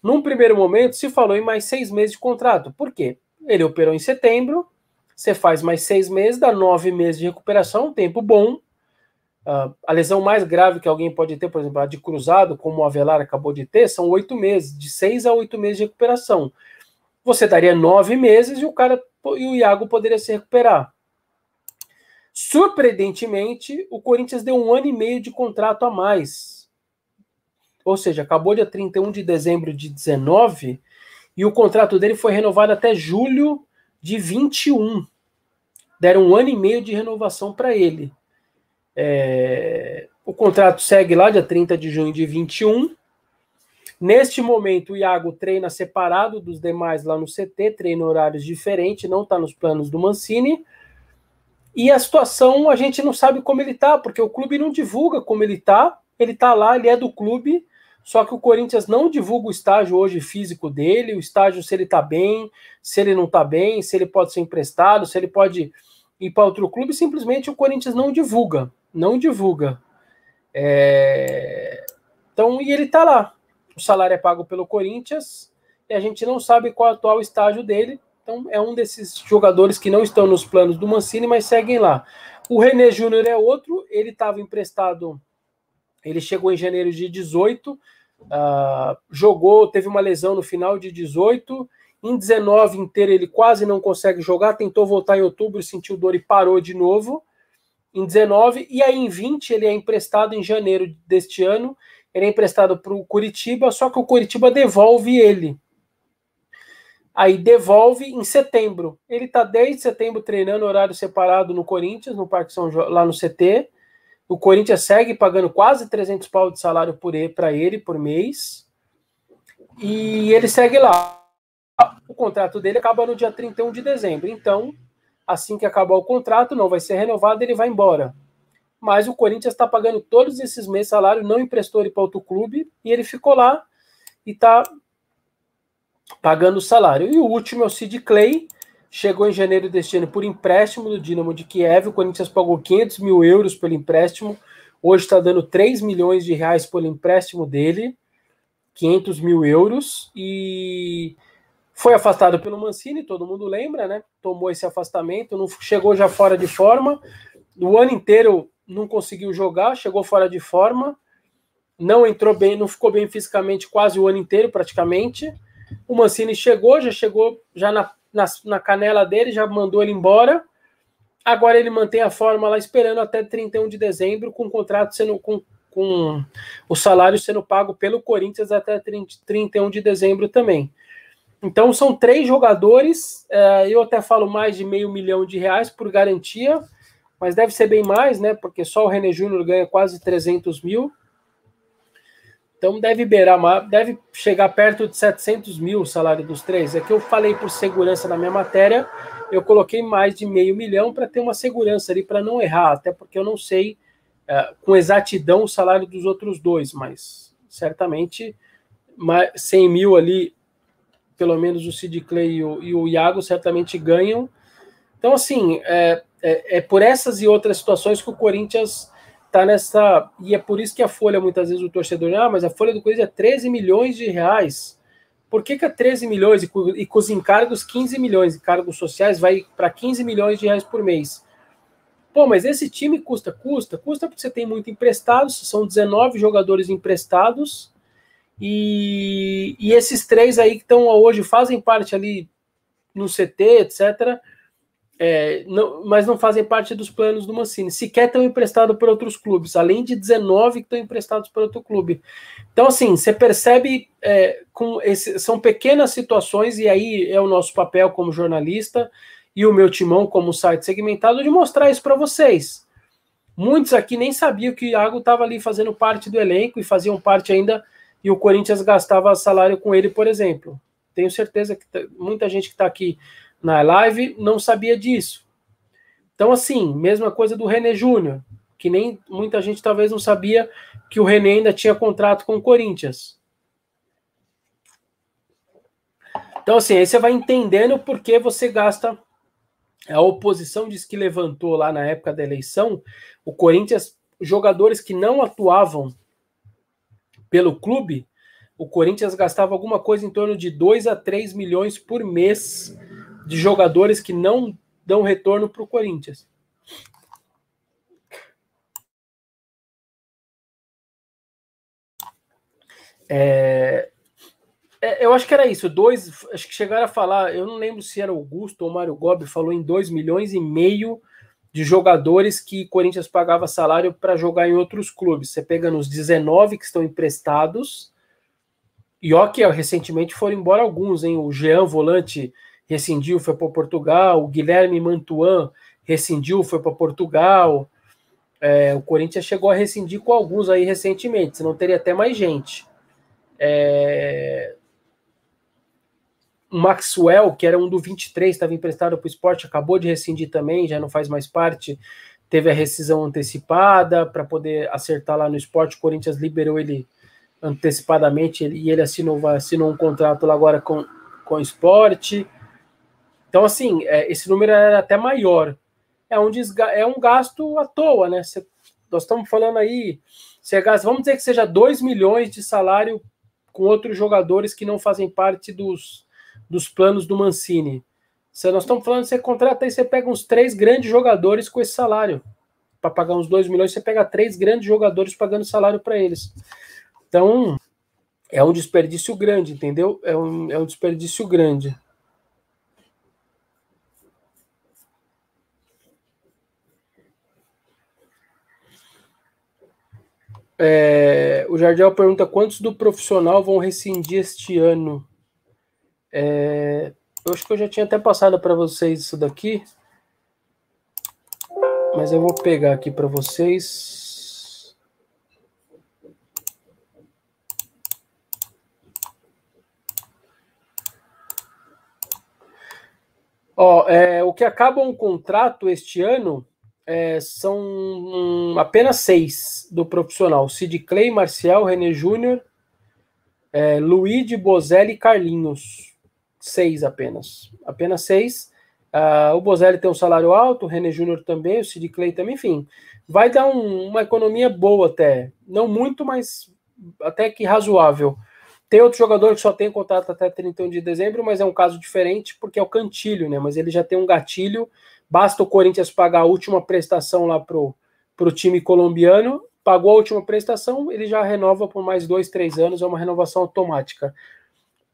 A: Num primeiro momento, se falou em mais seis meses de contrato. Por quê? Ele operou em setembro, você faz mais seis meses, dá nove meses de recuperação, um tempo bom. Uh, a lesão mais grave que alguém pode ter, por exemplo, a de cruzado, como o Avelar acabou de ter, são oito meses, de seis a oito meses de recuperação. Você daria nove meses e o cara e o Iago poderia se recuperar. Surpreendentemente, o Corinthians deu um ano e meio de contrato a mais. Ou seja, acabou dia 31 de dezembro de 19 e o contrato dele foi renovado até julho de 21. Deram um ano e meio de renovação para ele. É... O contrato segue lá dia 30 de junho de 21. Neste momento, o Iago treina separado dos demais lá no CT, treina horários diferentes, não está nos planos do Mancini. E a situação a gente não sabe como ele tá, porque o clube não divulga como ele tá. Ele tá lá, ele é do clube, só que o Corinthians não divulga o estágio hoje físico dele, o estágio se ele tá bem, se ele não tá bem, se ele pode ser emprestado, se ele pode ir para outro clube, simplesmente o Corinthians não divulga, não divulga. É... Então, e ele tá lá. O salário é pago pelo Corinthians e a gente não sabe qual é o atual estágio dele. Então, é um desses jogadores que não estão nos planos do Mancini, mas seguem lá. O René Júnior é outro, ele estava emprestado, ele chegou em janeiro de 18, uh, ah, jogou, teve uma lesão no final de 18, em 19 inteiro ele quase não consegue jogar, tentou voltar em outubro, sentiu dor e parou de novo. Em 19, e aí em 20 ele é emprestado em janeiro deste ano, ele é emprestado para o Curitiba, só que o Curitiba devolve ele. Aí devolve em setembro. Ele está desde setembro treinando horário separado no Corinthians, no Parque São João, lá no CT. O Corinthians segue pagando quase 300 pau de salário para ele por mês. E ele segue lá. O contrato dele acaba no dia 31 de dezembro. Então, assim que acabar o contrato, não vai ser renovado, ele vai embora. Mas o Corinthians está pagando todos esses meses salário, não emprestou ele para outro clube, e ele ficou lá e está pagando o salário. E o último é o Sid Clay, chegou em janeiro deste ano por empréstimo do Dinamo de Kiev. O Corinthians pagou 500 mil euros pelo empréstimo. Hoje está dando 3 milhões de reais pelo empréstimo dele, 500 mil euros. E foi afastado pelo Mancini, todo mundo lembra, né? Tomou esse afastamento, não chegou já fora de forma. O ano inteiro não conseguiu jogar, chegou fora de forma. Não entrou bem, não ficou bem fisicamente quase o ano inteiro, praticamente. O Mancini chegou, já chegou já na, na, na canela dele, já mandou ele embora. Agora ele mantém a forma lá esperando até 31 de dezembro, com o contrato sendo com, com o salário sendo pago pelo Corinthians até 30, 31 de dezembro também. Então são três jogadores, é, eu até falo mais de meio milhão de reais por garantia, mas deve ser bem mais, né? Porque só o René Júnior ganha quase 300 mil. Então deve beirar, deve chegar perto de 700 mil o salário dos três. É que eu falei por segurança na minha matéria, eu coloquei mais de meio milhão para ter uma segurança ali, para não errar, até porque eu não sei é, com exatidão o salário dos outros dois, mas certamente 100 mil ali, pelo menos o Sid Clay e o, e o Iago certamente ganham. Então, assim, é, é, é por essas e outras situações que o Corinthians tá nessa. E é por isso que a folha, muitas vezes, o torcedor, ah, mas a folha do Corinthians é 13 milhões de reais. Por que, que é 13 milhões e e com os encargos 15 milhões, encargos sociais, vai para 15 milhões de reais por mês? Pô, mas esse time custa, custa, custa porque você tem muito emprestados, são 19 jogadores emprestados, e, e esses três aí que estão hoje fazem parte ali no CT, etc é, não, mas não fazem parte dos planos do Mancini. Sequer estão emprestados por outros clubes, além de 19 que estão emprestados por outro clube. Então, assim, você percebe é, com esse, são pequenas situações, e aí é o nosso papel como jornalista e o meu timão como site segmentado de mostrar isso para vocês. Muitos aqui nem sabiam que o Iago estava ali fazendo parte do elenco e faziam parte ainda, e o Corinthians gastava salário com ele, por exemplo. Tenho certeza que muita gente que está aqui na live não sabia disso. Então, assim, mesma coisa do René Júnior, que nem muita gente talvez não sabia que o René ainda tinha contrato com o Corinthians. Então, assim, aí você vai entendendo por que você gasta. A oposição diz que levantou lá na época da eleição, o Corinthians, jogadores que não atuavam pelo clube, o Corinthians gastava alguma coisa em torno de 2 a 3 milhões por mês de jogadores que não dão retorno para o Corinthians. É, é, eu acho que era isso. Dois, acho que chegaram a falar. Eu não lembro se era Augusto ou Mário Gobi falou em 2 milhões e meio de jogadores que Corinthians pagava salário para jogar em outros clubes. Você pega nos 19 que estão emprestados. E ó, que recentemente foram embora alguns, hein? O Jean Volante rescindiu, foi para Portugal. O Guilherme Mantuan rescindiu, foi para Portugal. É, o Corinthians chegou a rescindir com alguns aí recentemente, senão teria até mais gente. É... O Maxwell, que era um do 23, estava emprestado para o esporte, acabou de rescindir também, já não faz mais parte. Teve a rescisão antecipada para poder acertar lá no esporte. O Corinthians liberou ele antecipadamente e ele assinou, assinou um contrato lá agora com, com o esporte. Então, assim, é, esse número era até maior. É um, desga é um gasto à toa, né? Cê, nós estamos falando aí, Você gasta, vamos dizer que seja 2 milhões de salário com outros jogadores que não fazem parte dos, dos planos do Mancini. Se nós estamos falando, você contrata aí, você pega uns três grandes jogadores com esse salário. Para pagar uns 2 milhões, você pega três grandes jogadores pagando salário para eles. Então, é um desperdício grande, entendeu? É um, é um desperdício grande. É, o Jardel pergunta quantos do profissional vão rescindir este ano. É, eu acho que eu já tinha até passado para vocês isso daqui, mas eu vou pegar aqui para vocês. Ó, é, o que acaba um contrato este ano é, são um, apenas seis do profissional: Sid Clay, Marcial, René Júnior, é, Luigi, Bozelli e Carlinhos. Seis apenas. Apenas seis. Uh, o Bozelli tem um salário alto, o René Júnior também, o Sid Clay também, enfim. Vai dar um, uma economia boa até. Não muito, mas até que razoável. Tem outro jogador que só tem contrato até 31 de dezembro, mas é um caso diferente porque é o Cantilho, né? Mas ele já tem um gatilho Basta o Corinthians pagar a última prestação lá pro, pro time colombiano, pagou a última prestação, ele já renova por mais dois, três anos, é uma renovação automática.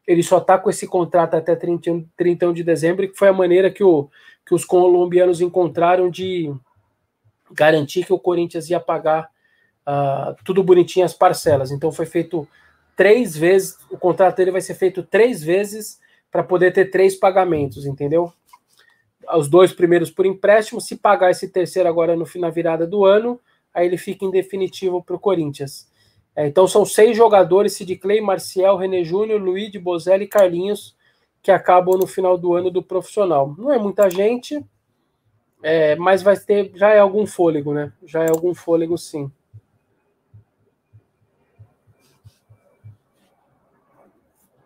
A: Ele só está com esse contrato até 31, 31 de dezembro, que foi a maneira que, o, que os colombianos encontraram de garantir que o Corinthians ia pagar uh, tudo bonitinho as parcelas. Então foi feito três vezes, o contrato dele vai ser feito três vezes para poder ter três pagamentos, entendeu? Os dois primeiros por empréstimo. Se pagar esse terceiro agora no final virada do ano, aí ele fica em definitivo para o Corinthians. É, então são seis jogadores: Sid Clay, Marcial, René Júnior, Luiz, Bozelli e Carlinhos, que acabam no final do ano do profissional. Não é muita gente, é, mas vai ter, já é algum fôlego, né? Já é algum fôlego, sim.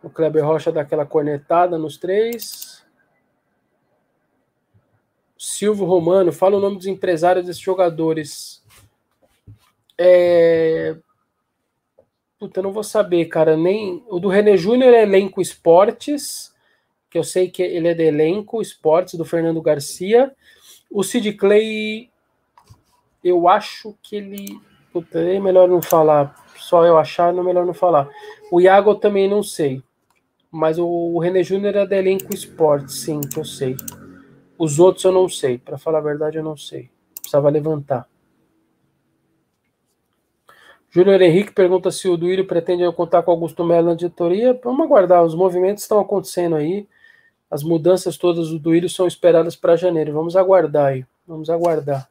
A: O Kleber Rocha dá aquela cornetada nos três. Silvio Romano, fala o nome dos empresários desses jogadores. É... Puta, eu não vou saber, cara. Nem o do René Júnior é elenco esportes, que eu sei que ele é de elenco esportes do Fernando Garcia. O Sid Clay, eu acho que ele. Puta, é melhor não falar. Só eu achar, não é melhor não falar. O Iago eu também não sei. Mas o René Júnior é de elenco esportes, sim, que eu sei. Os outros eu não sei. Para falar a verdade, eu não sei. Precisava levantar. Júnior Henrique pergunta se o Duílio pretende contar com Augusto Melo na diretoria. Vamos aguardar, os movimentos estão acontecendo aí. As mudanças todas do Duílio são esperadas para janeiro. Vamos aguardar aí. Vamos aguardar.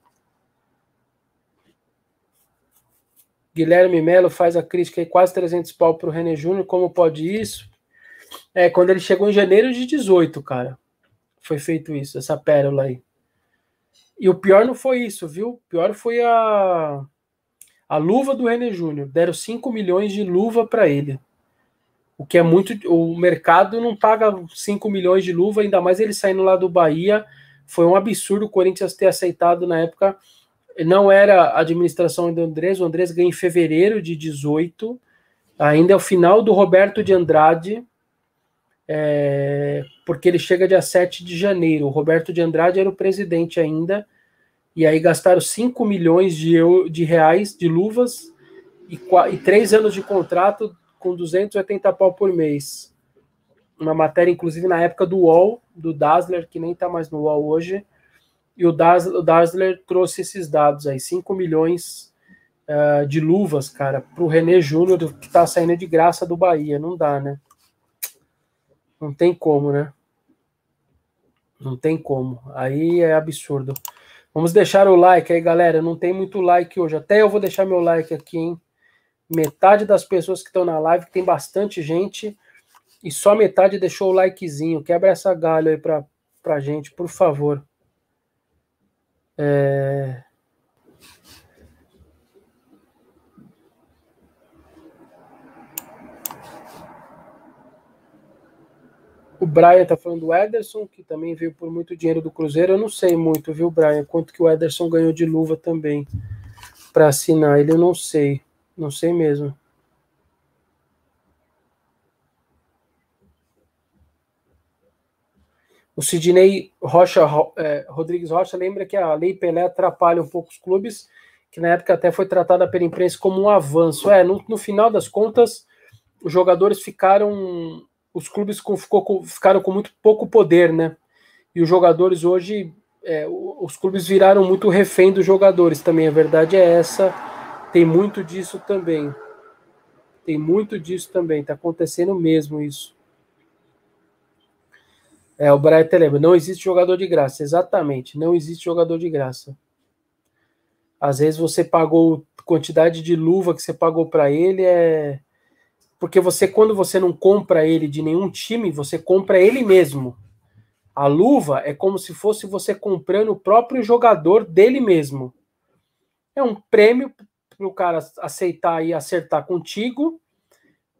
A: Guilherme Melo faz a crítica aí, quase 300 pau para o René Júnior. Como pode isso? É, quando ele chegou em janeiro de 18, cara foi feito isso, essa pérola aí. E o pior não foi isso, viu? O pior foi a, a luva do René Júnior. Deram 5 milhões de luva para ele. O que é muito. O mercado não paga 5 milhões de luva, ainda mais ele saindo lá do Bahia. Foi um absurdo o Corinthians ter aceitado na época. Não era a administração do Andrés, o Andrés ganha em fevereiro de 18. Ainda é o final do Roberto de Andrade, é, porque ele chega dia 7 de janeiro. O Roberto de Andrade era o presidente ainda, e aí gastaram 5 milhões de, de reais de luvas e, e três anos de contrato com 280 pau por mês. Uma matéria, inclusive, na época do UOL, do Dassler, que nem está mais no UOL hoje, e o Dassler, o Dassler trouxe esses dados aí, 5 milhões uh, de luvas, cara, para o René Júnior, que está saindo de graça do Bahia. Não dá, né? Não tem como, né? Não tem como. Aí é absurdo. Vamos deixar o like aí, galera. Não tem muito like hoje. Até eu vou deixar meu like aqui, hein? Metade das pessoas que estão na live, que tem bastante gente, e só metade deixou o likezinho. Quebra essa galho aí pra, pra gente, por favor. É... O Brian tá falando do Ederson, que também veio por muito dinheiro do Cruzeiro. Eu não sei muito, viu, Brian? Quanto que o Ederson ganhou de luva também para assinar. Ele eu não sei. Não sei mesmo. O Sidney Rocha, é, Rodrigues Rocha lembra que a Lei Pelé atrapalha um pouco os clubes, que na época até foi tratada pela imprensa como um avanço. É, no, no final das contas, os jogadores ficaram. Os clubes com, ficou, ficaram com muito pouco poder, né? E os jogadores hoje. É, os clubes viraram muito refém dos jogadores também. A verdade é essa. Tem muito disso também. Tem muito disso também. Tá acontecendo mesmo isso. É, o Brian lembra, não existe jogador de graça. Exatamente, não existe jogador de graça. Às vezes você pagou quantidade de luva que você pagou para ele é porque você quando você não compra ele de nenhum time, você compra ele mesmo. A luva é como se fosse você comprando o próprio jogador dele mesmo. É um prêmio para o cara aceitar e acertar contigo,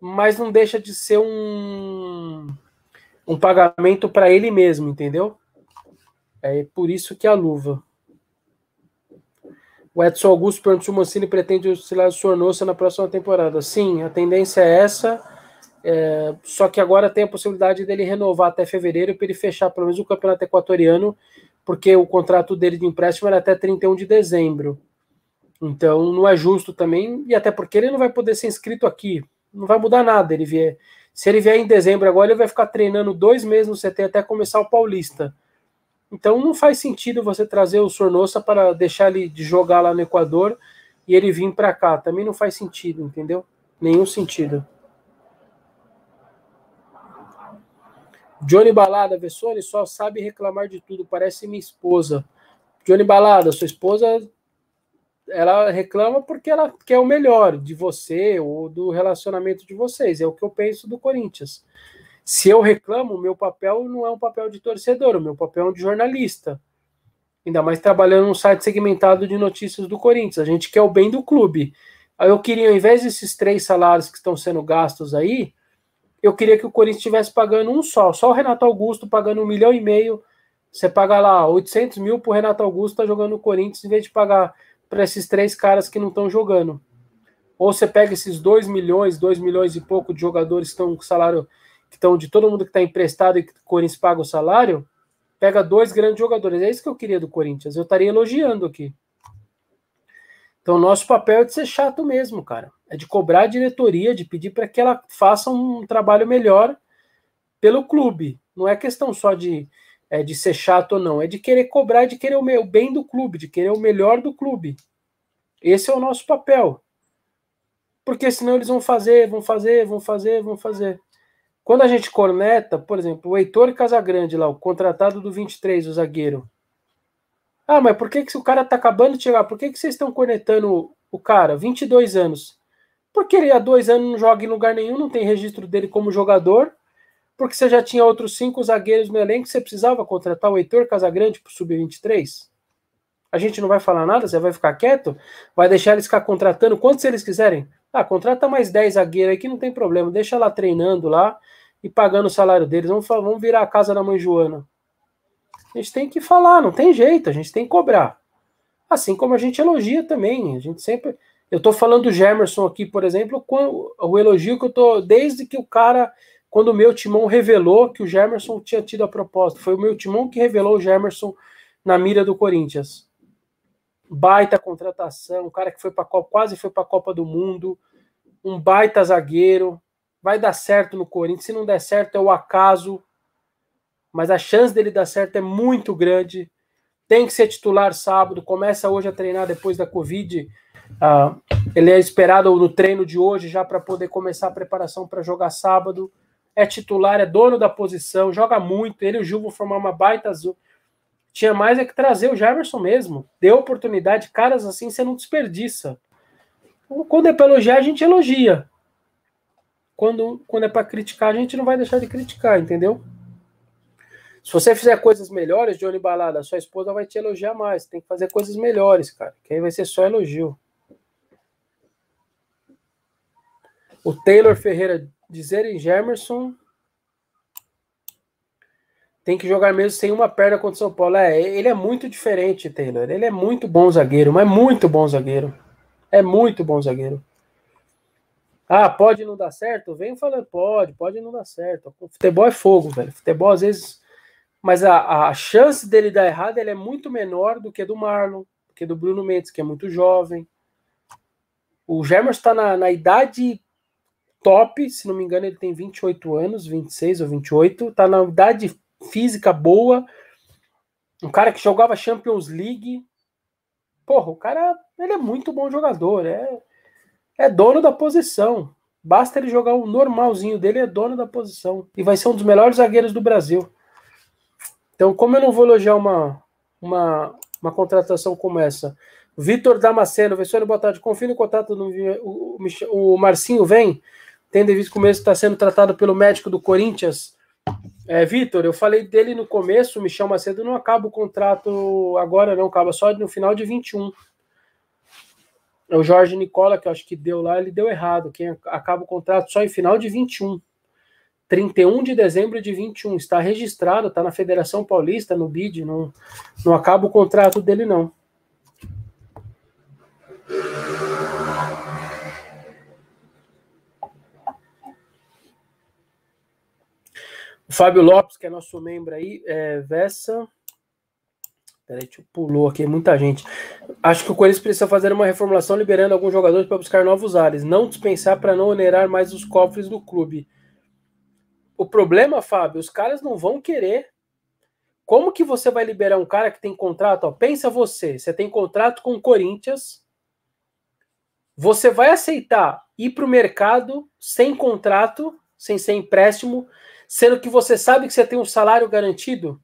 A: mas não deixa de ser um um pagamento para ele mesmo, entendeu? É por isso que a luva. O Edson Augusto perguntou se o Mancini pretende oscilar o Sornosa na próxima temporada. Sim, a tendência é essa. É, só que agora tem a possibilidade dele renovar até fevereiro para ele fechar pelo menos o campeonato equatoriano, porque o contrato dele de empréstimo era até 31 de dezembro. Então não é justo também, e até porque ele não vai poder ser inscrito aqui. Não vai mudar nada ele vier se ele vier em dezembro agora, ele vai ficar treinando dois meses no CT até começar o Paulista. Então não faz sentido você trazer o Sornosa para deixar ele de jogar lá no Equador e ele vir para cá. Também não faz sentido, entendeu? Nenhum sentido. Johnny Balada, Vessone só sabe reclamar de tudo, parece minha esposa. Johnny Balada, sua esposa ela reclama porque ela quer o melhor de você ou do relacionamento de vocês. É o que eu penso do Corinthians. Se eu reclamo, o meu papel não é um papel de torcedor, o meu papel é um de jornalista. Ainda mais trabalhando num site segmentado de notícias do Corinthians. A gente quer o bem do clube. Aí eu queria, ao invés desses três salários que estão sendo gastos aí, eu queria que o Corinthians estivesse pagando um só. Só o Renato Augusto pagando um milhão e meio. Você paga lá 800 mil para o Renato Augusto tá jogando no Corinthians, em vez de pagar para esses três caras que não estão jogando. Ou você pega esses 2 milhões, 2 milhões e pouco de jogadores que estão com salário, que estão de todo mundo que está emprestado e que o Corinthians paga o salário, pega dois grandes jogadores. É isso que eu queria do Corinthians. Eu estaria elogiando aqui. Então, nosso papel é de ser chato mesmo, cara. É de cobrar a diretoria, de pedir para que ela faça um trabalho melhor pelo clube. Não é questão só de é de ser chato ou não, é de querer cobrar, de querer o, meu, o bem do clube, de querer o melhor do clube. Esse é o nosso papel. Porque senão eles vão fazer, vão fazer, vão fazer, vão fazer. Quando a gente corneta, por exemplo, o Heitor Casagrande lá, o contratado do 23, o zagueiro. Ah, mas por que, que o cara tá acabando de chegar, por que, que vocês estão cornetando o cara? 22 anos. Porque ele há dois anos não joga em lugar nenhum, não tem registro dele como jogador porque você já tinha outros cinco zagueiros no elenco, você precisava contratar o Heitor Casagrande para o Sub-23? A gente não vai falar nada, você vai ficar quieto? Vai deixar eles ficar contratando quantos eles quiserem? Ah, contrata mais 10 zagueiros aí que não tem problema, deixa lá treinando lá e pagando o salário deles. Vamos, vamos virar a casa da mãe Joana. A gente tem que falar, não tem jeito, a gente tem que cobrar. Assim como a gente elogia também, a gente sempre. Eu tô falando do Gemerson aqui, por exemplo, o elogio que eu tô. Desde que o cara quando o meu timão revelou que o Gemerson tinha tido a proposta. Foi o meu timão que revelou o Gemerson na mira do Corinthians. Baita contratação, um cara que foi para quase foi para a Copa do Mundo, um baita zagueiro, vai dar certo no Corinthians. Se não der certo é o acaso, mas a chance dele dar certo é muito grande. Tem que ser titular sábado, começa hoje a treinar depois da Covid. Uh, ele é esperado no treino de hoje já para poder começar a preparação para jogar sábado é titular, é dono da posição, joga muito. Ele e o Gil vão formar uma baita azul. Tinha mais é que trazer o Jefferson mesmo. Deu oportunidade, caras assim você não desperdiça. Quando é para elogiar, a gente elogia. Quando, quando é para criticar, a gente não vai deixar de criticar, entendeu? Se você fizer coisas melhores, Johnny Balada, sua esposa vai te elogiar mais. Tem que fazer coisas melhores, cara. Que aí vai ser só elogio. O Taylor Ferreira dizer em Gemerson tem que jogar mesmo sem uma perna contra o São Paulo. É, ele é muito diferente, Taylor. Ele é muito bom zagueiro, mas muito bom zagueiro. É muito bom zagueiro. Ah, pode não dar certo? Vem falando, pode, pode não dar certo. O futebol é fogo, velho. Futebol às vezes. Mas a, a chance dele dar errado é muito menor do que a do Marlon, do que do Bruno Mendes, que é muito jovem. O Germers está na, na idade top, se não me engano, ele tem 28 anos, 26 ou 28, tá na idade física boa. Um cara que jogava Champions League. Porra, o cara, ele é muito bom jogador, é é dono da posição. Basta ele jogar o normalzinho dele, é dono da posição. E vai ser um dos melhores zagueiros do Brasil. Então, como eu não vou elogiar uma, uma, uma contratação como essa? Vitor Damasceno, Vessone, boa tarde. Confie no contato do o, o Marcinho vem, tendo visto que o mesmo está sendo tratado pelo médico do Corinthians. É, Vitor, eu falei dele no começo, Michel Macedo não acaba o contrato agora, não, acaba só no final de 21. O Jorge Nicola, que eu acho que deu lá, ele deu errado. Quem acaba o contrato só em final de 21. 31 de dezembro de 21. Está registrado, está na Federação Paulista, no BID. Não, não acaba o contrato dele, não. O Fábio Lopes, que é nosso membro aí, é, Vessa. Peraí, eu pulou aqui, muita gente. Acho que o Corinthians precisa fazer uma reformulação liberando alguns jogadores para buscar novos ares, não dispensar para não onerar mais os cofres do clube. O problema, Fábio, os caras não vão querer. Como que você vai liberar um cara que tem contrato? Ó, pensa você, você tem contrato com o Corinthians, você vai aceitar ir para o mercado sem contrato, sem ser empréstimo, sendo que você sabe que você tem um salário garantido?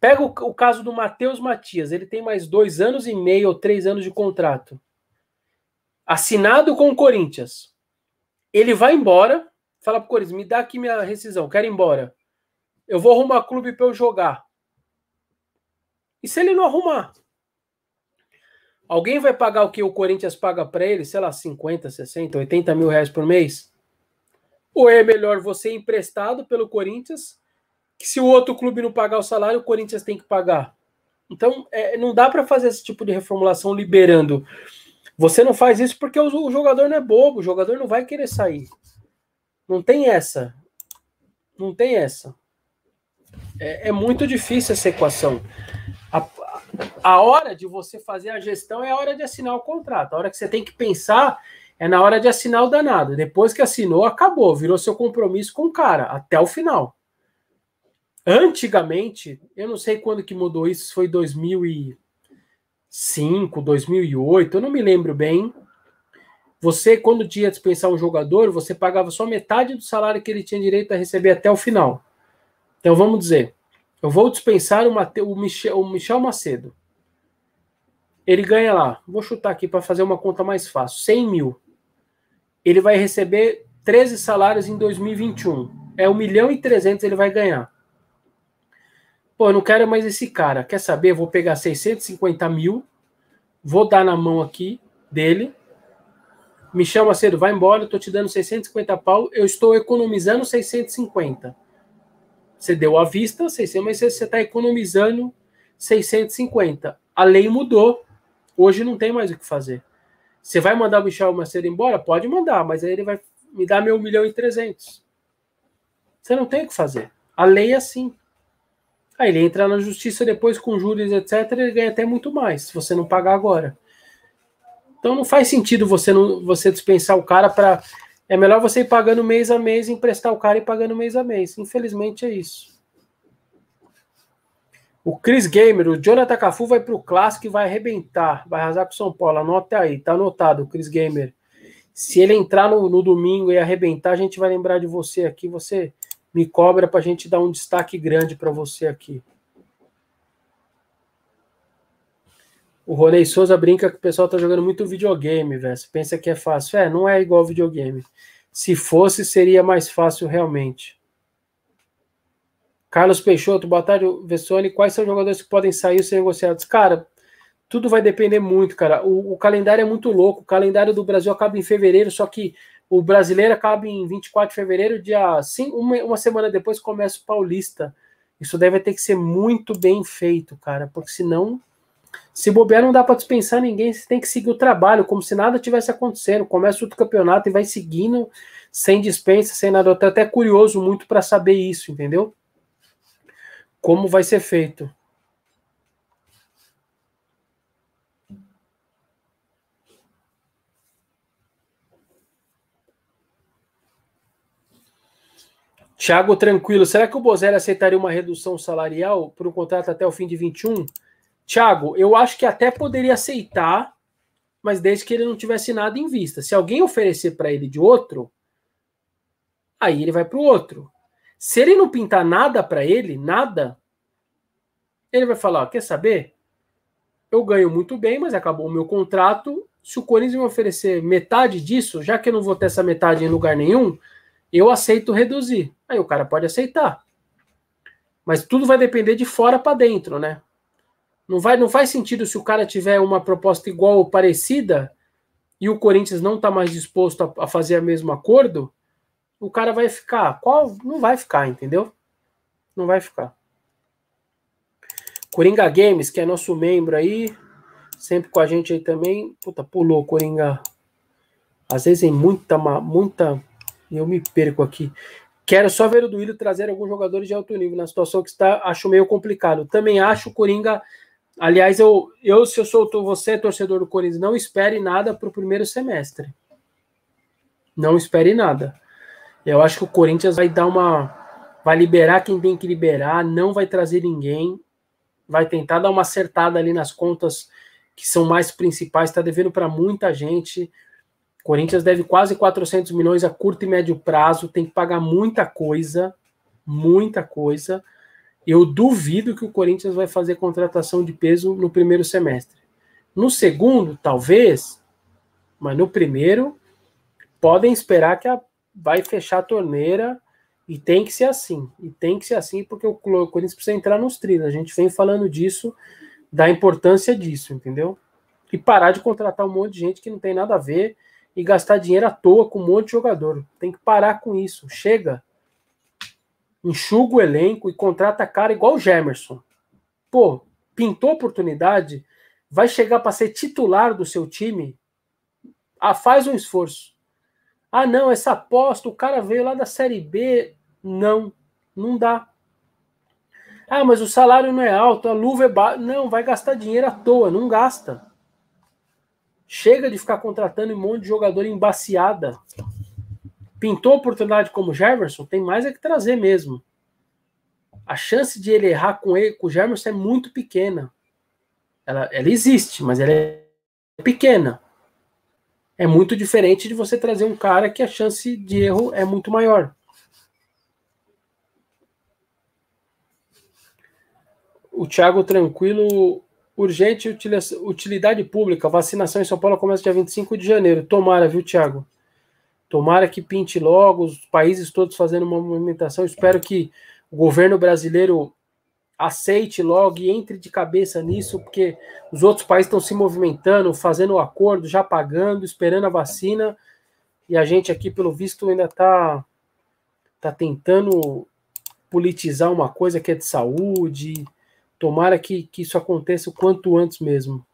A: Pega o, o caso do Matheus Matias, ele tem mais dois anos e meio ou três anos de contrato. Assinado com o Corinthians. Ele vai embora, fala pro Corinthians, me dá aqui minha rescisão, quero ir embora. Eu vou arrumar clube para eu jogar. E se ele não arrumar? Alguém vai pagar o que o Corinthians paga para ele? Sei lá, 50, 60, 80 mil reais por mês? Ou é melhor você emprestado pelo Corinthians que se o outro clube não pagar o salário, o Corinthians tem que pagar. Então, é, não dá para fazer esse tipo de reformulação liberando. Você não faz isso porque o, o, jogador não é bobo, o jogador não vai querer sair. Não tem essa. Não tem essa. É, é muito difícil essa equação. A, a hora de você fazer a gestão é a hora de assinar o contrato. A hora que você tem que pensar é na hora de assinar o danado. Depois que assinou, acabou. Virou seu compromisso com o cara, até o final. Antigamente, eu não sei quando que mudou isso, foi 2005, 2008, eu não me lembro bem. Você, quando tinha dispensar um jogador, você pagava só metade do salário que ele tinha direito a receber até o final. Então vamos dizer, eu vou dispensar o, Mate, o, Michel, o Michel Macedo. Ele ganha lá, vou chutar aqui para fazer uma conta mais fácil, 100 mil. Ele vai receber 13 salários em 2021. É 1 milhão e 300 ele vai ganhar. Pô, eu não quero mais esse cara. Quer saber? Eu vou pegar 650 mil, vou dar na mão aqui dele. Me chama cedo, vai embora, eu tô te dando 650 pau, eu estou economizando 650. Você deu à vista 600, mas você está economizando 650. A lei mudou. Hoje não tem mais o que fazer. Você vai mandar o Michel Macedo embora? Pode mandar, mas aí ele vai me dar meu 1 milhão e 300. Você não tem o que fazer. A lei é assim. Aí ele entra na justiça depois com juros, etc. Ele ganha até muito mais, se você não pagar agora. Então não faz sentido você não você dispensar o cara para. É melhor você ir pagando mês a mês, emprestar o cara e pagando mês a mês. Infelizmente é isso. O Chris Gamer, o Jonathan Cafu vai para o clássico e vai arrebentar, vai arrasar com o São Paulo. Anota aí, tá anotado, o Chris Gamer. Se ele entrar no, no domingo e arrebentar, a gente vai lembrar de você aqui. Você me cobra para a gente dar um destaque grande para você aqui. O Ronei Souza brinca que o pessoal tá jogando muito videogame, velho. Você pensa que é fácil. É, não é igual videogame. Se fosse, seria mais fácil realmente. Carlos Peixoto, boa tarde, Vessone. Quais são os jogadores que podem sair ou ser negociados? Cara, tudo vai depender muito, cara. O, o, calendário é muito louco. O calendário do Brasil acaba em fevereiro, só que o brasileiro acaba em 24 de fevereiro, dia 5, uma, uma semana depois começa o Paulista. Isso deve ter que ser muito bem feito, cara, porque senão Se bobear, não dá para dispensar ninguém, você tem que seguir o trabalho, como se nada tivesse acontecendo. Começa outro campeonato e vai seguindo, sem dispensa, sem nada. Eu tô até curioso muito para saber isso, entendeu? Como vai ser feito. Thiago Tranquilo, será que o Bozelli aceitaria uma redução salarial por um contrato até o fim de 21? Thiago, eu acho que até poderia aceitar, mas desde que ele não tivesse nada em vista. Se alguém oferecer para ele de outro, aí ele vai para o outro. Se ele não pintar nada para ele, nada, ele vai falar: quer saber? Eu ganho muito bem, mas acabou o meu contrato. Se o Corinthians me oferecer metade disso, já que eu não vou ter essa metade em lugar nenhum, eu aceito reduzir. Aí o cara pode aceitar. Mas tudo vai depender de fora para dentro, né? Não, vai, não faz sentido se o cara tiver uma proposta igual ou parecida e o Corinthians não está mais disposto a, a, fazer o mesmo acordo, o cara vai ficar. Qual? Não vai ficar, entendeu? Não vai ficar. Coringa Games, que é nosso membro aí, sempre com a gente aí também. Puta, pulou, Coringa. Às vezes tem muita, muita eu me perco aqui. Quero só ver o Duílio trazer alguns jogadores de alto nível na situação que está, acho meio complicado. Também acho Coringa. Aliás, eu, eu se eu sou você, torcedor do Corinthians, não espere nada para o primeiro semestre. Não espere nada. Eu acho que o Corinthians vai dar uma. Vai liberar quem tem que liberar, não vai trazer ninguém, vai tentar dar uma acertada ali nas contas que são mais principais, está devendo para muita gente. Corinthians deve quase 400 milhões a curto e médio prazo, tem que pagar muita coisa, muita coisa. Eu duvido que o Corinthians vai fazer contratação de peso no primeiro semestre. No segundo, talvez, mas no primeiro, podem esperar que a, vai fechar a torneira e tem que ser assim. E tem que ser assim porque o Corinthians precisa entrar nos trilhos. A gente vem falando disso, da importância disso, entendeu? E parar de contratar um monte de gente que não tem nada a ver e gastar dinheiro à toa com um monte de jogador. Tem que parar com isso. Chega. Enxuga o elenco e contrata cara igual o Gemerson. Pô, pintou oportunidade, vai chegar para ser titular do seu time. Ah, faz um esforço. Ah, não, essa aposta, o cara veio lá da Série B. Não, não dá. Ah, mas o salário não é alto, a luva é baixa. Não, vai gastar dinheiro à toa, não gasta. Chega de ficar contratando um monte de jogador embaciada. Pintou oportunidade como Jefferson, tem mais é que trazer mesmo. A chance de ele errar com, ele, com o Jefferson é muito pequena. Ela, ela existe, mas ela é pequena. É muito diferente de você trazer um cara que a chance de erro é muito maior. O Thiago Tranquilo Urgente utilidade pública. Vacinação em São Paulo começa dia 25 de janeiro. Tomara, viu, Tiago? Tomara que pinte logo, os países todos fazendo uma movimentação. Espero que o governo brasileiro aceite logo e entre de cabeça nisso, porque os outros países estão se movimentando, fazendo o acordo, já pagando, esperando a vacina. E a gente aqui, pelo visto, ainda está tá tentando politizar uma coisa que é de saúde Tomara que, que isso aconteça o quanto antes mesmo.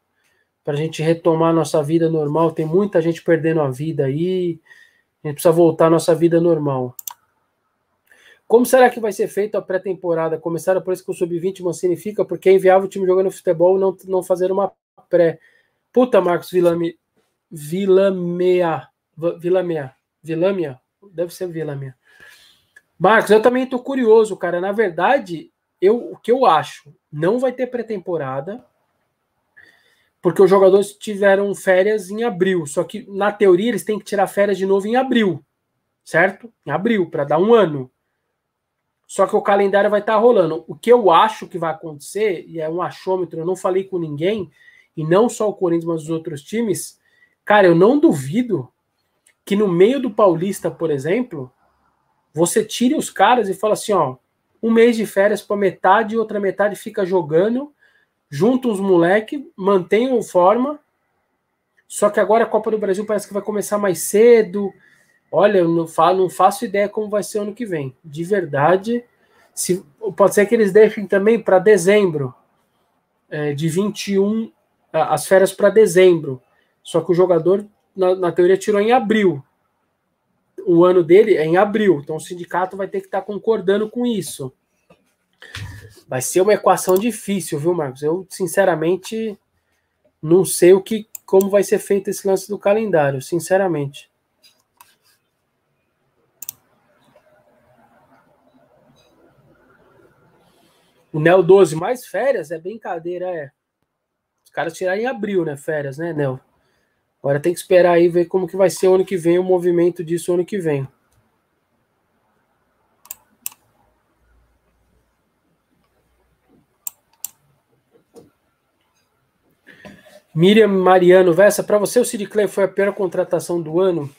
A: Para a gente retomar nossa vida normal. Tem muita gente perdendo a vida aí. A gente precisa voltar à nossa vida normal. Como será que vai ser feita a pré-temporada? Começaram por isso que o Sub-20 não significa, porque é inviável o time jogando futebol não, não fazer uma pré. Puta, Marcos Vilame, Vilamea. Vilamea. Vilamea? Deve ser Vilamea. Marcos, eu também tô curioso, cara. Na verdade, eu, o que eu acho, não vai ter pré-temporada, porque os jogadores tiveram férias em abril. Só que, na teoria, eles têm que tirar férias de novo em abril, certo? Em abril, para dar um ano. Só que o calendário vai estar tá rolando. O que eu acho que vai acontecer, e é um achômetro, eu não falei com ninguém, e não só o Corinthians, mas os outros times, cara, eu não duvido que no meio do Paulista, por exemplo, você tire os caras e fala assim, ó, um mês de férias para metade outra metade fica jogando, junto os moleques, mantenham forma. Só que agora a Copa do Brasil parece que vai começar mais cedo. Olha, eu não, falo, não faço ideia como vai ser ano que vem. De verdade, se, pode ser que eles deixem também para dezembro. é, de 21, as férias para dezembro. Só que o jogador, na, na, teoria, tirou em abril. O ano dele é em abril. Então o sindicato vai ter que estar tá concordando com isso. Vai ser uma equação difícil, viu, Marcos? Eu, sinceramente, não sei o que, como vai ser feito esse lance do calendário, sinceramente. O Nel 12 mais férias é brincadeira, é. Os caras tiraram em abril, né? Férias, né, Nel? Agora tem que esperar aí ver como que vai ser o ano que vem, o movimento disso ano que vem. Miriam Mariano, Vessa, para você o Sid Clay foi a pior contratação do ano?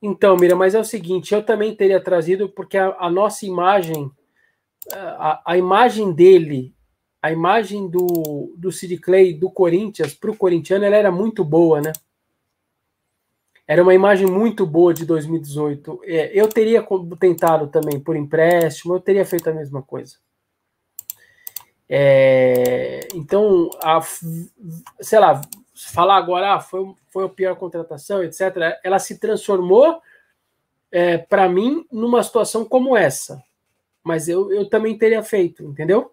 A: Então, Miriam, mas é o seguinte, eu também teria trazido, porque a, a nossa imagem, a, a, imagem dele, a imagem do, do Sid Clay, do Corinthians, para o corintiano, ela era muito boa, né? Era uma imagem muito boa de 2018. É, eu teria tentado também por empréstimo, eu teria feito a mesma coisa. É, então, a, sei lá, falar agora ah, foi, foi a pior contratação, etc., ela se transformou, é, para mim, numa situação como essa. Mas eu, eu também teria feito, entendeu?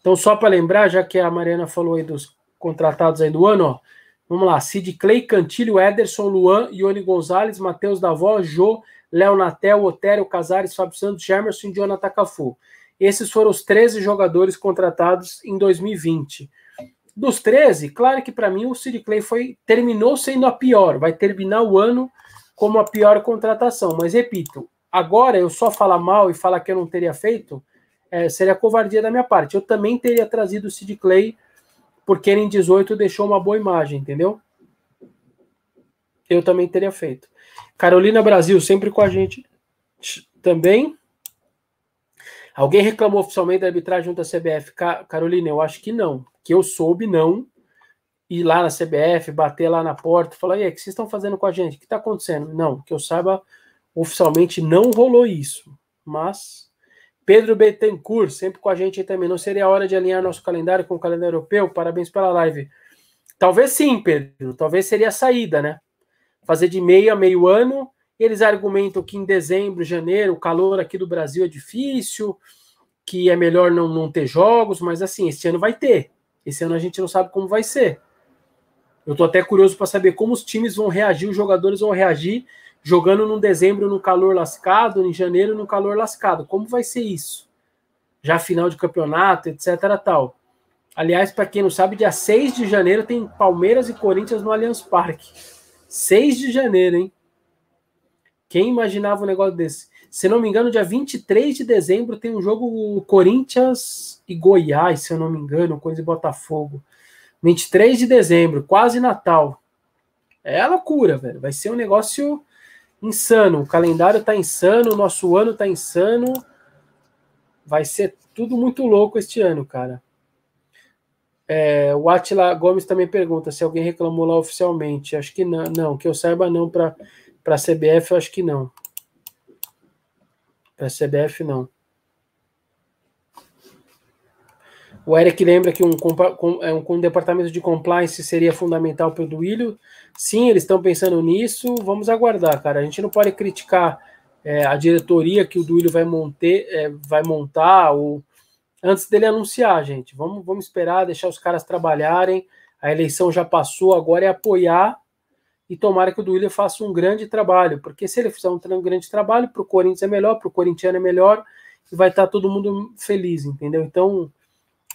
A: Então, só para lembrar, já que a Mariana falou aí dos contratados aí do ano, ó, vamos lá: Sid Clay, Cantilho, Ederson, Luan, Ione Gonzalez, Matheus Davó, Jô, Léo Natel, Otério, Casares, Fábio Santos, Gemerson e Jonathan Cafu. Esses foram os 13 jogadores contratados em 2020. Dos 13, claro que para mim o Sid Clay foi, terminou sendo a pior, vai terminar o ano como a pior contratação. Mas repito, agora eu só falar mal e falar que eu não teria feito é, seria covardia da minha parte. Eu também teria trazido o Sid Clay porque ele em 18 deixou uma boa imagem, entendeu? Eu também teria feito. Carolina Brasil, sempre com a gente também. Alguém reclamou oficialmente da arbitragem junto à CBF? Carolina, eu acho que não. Que eu soube, não. Ir lá na CBF, bater lá na porta, falar, e aí, o que vocês estão fazendo com a gente? O que está acontecendo? Não, que eu saiba, oficialmente não rolou isso. Mas, Pedro Betancourt, sempre com a gente aí também. Não seria a hora de alinhar nosso calendário com o calendário europeu? Parabéns pela live. Talvez sim, Pedro. Talvez seria a saída, né? Fazer de meio a meio ano eles argumentam que em dezembro, janeiro, o calor aqui do Brasil é difícil, que é melhor não, não ter jogos, mas assim, esse ano vai ter. Esse ano a gente não sabe como vai ser. Eu tô até curioso para saber como os times vão reagir, os jogadores vão reagir jogando no dezembro no calor lascado, em janeiro no calor lascado. Como vai ser isso? Já final de campeonato, etc. tal. Aliás, para quem não sabe, dia 6 de janeiro tem Palmeiras e Corinthians no Allianz Parque. 6 de janeiro, hein? Quem imaginava um negócio desse? Se não me engano, dia 23 de dezembro tem um jogo Corinthians e Goiás, se eu não me engano, coisa de Botafogo. 23 de dezembro, quase Natal. É loucura, velho. Vai ser um negócio insano. O calendário tá insano, o nosso ano tá insano. Vai ser tudo muito louco este ano, cara. É, o Atila Gomes também pergunta se alguém reclamou lá oficialmente. Acho que não, não que eu saiba não para para a CBF, eu acho que não. Para a CBF, não. O Eric lembra que um, é um, um departamento de compliance seria fundamental para o Duílio. Sim, eles estão pensando nisso. Vamos aguardar, cara. A gente não pode criticar é, a diretoria que o Duílio vai, monter, é, vai montar ou antes dele anunciar, gente. Vamos, vamos esperar, deixar os caras trabalharem. A eleição já passou, agora é apoiar e tomara que o Duílio faça um grande trabalho, porque se ele fizer um grande trabalho, para o Corinthians é melhor, para o corintiano é melhor, e vai estar tá todo mundo feliz, entendeu? Então,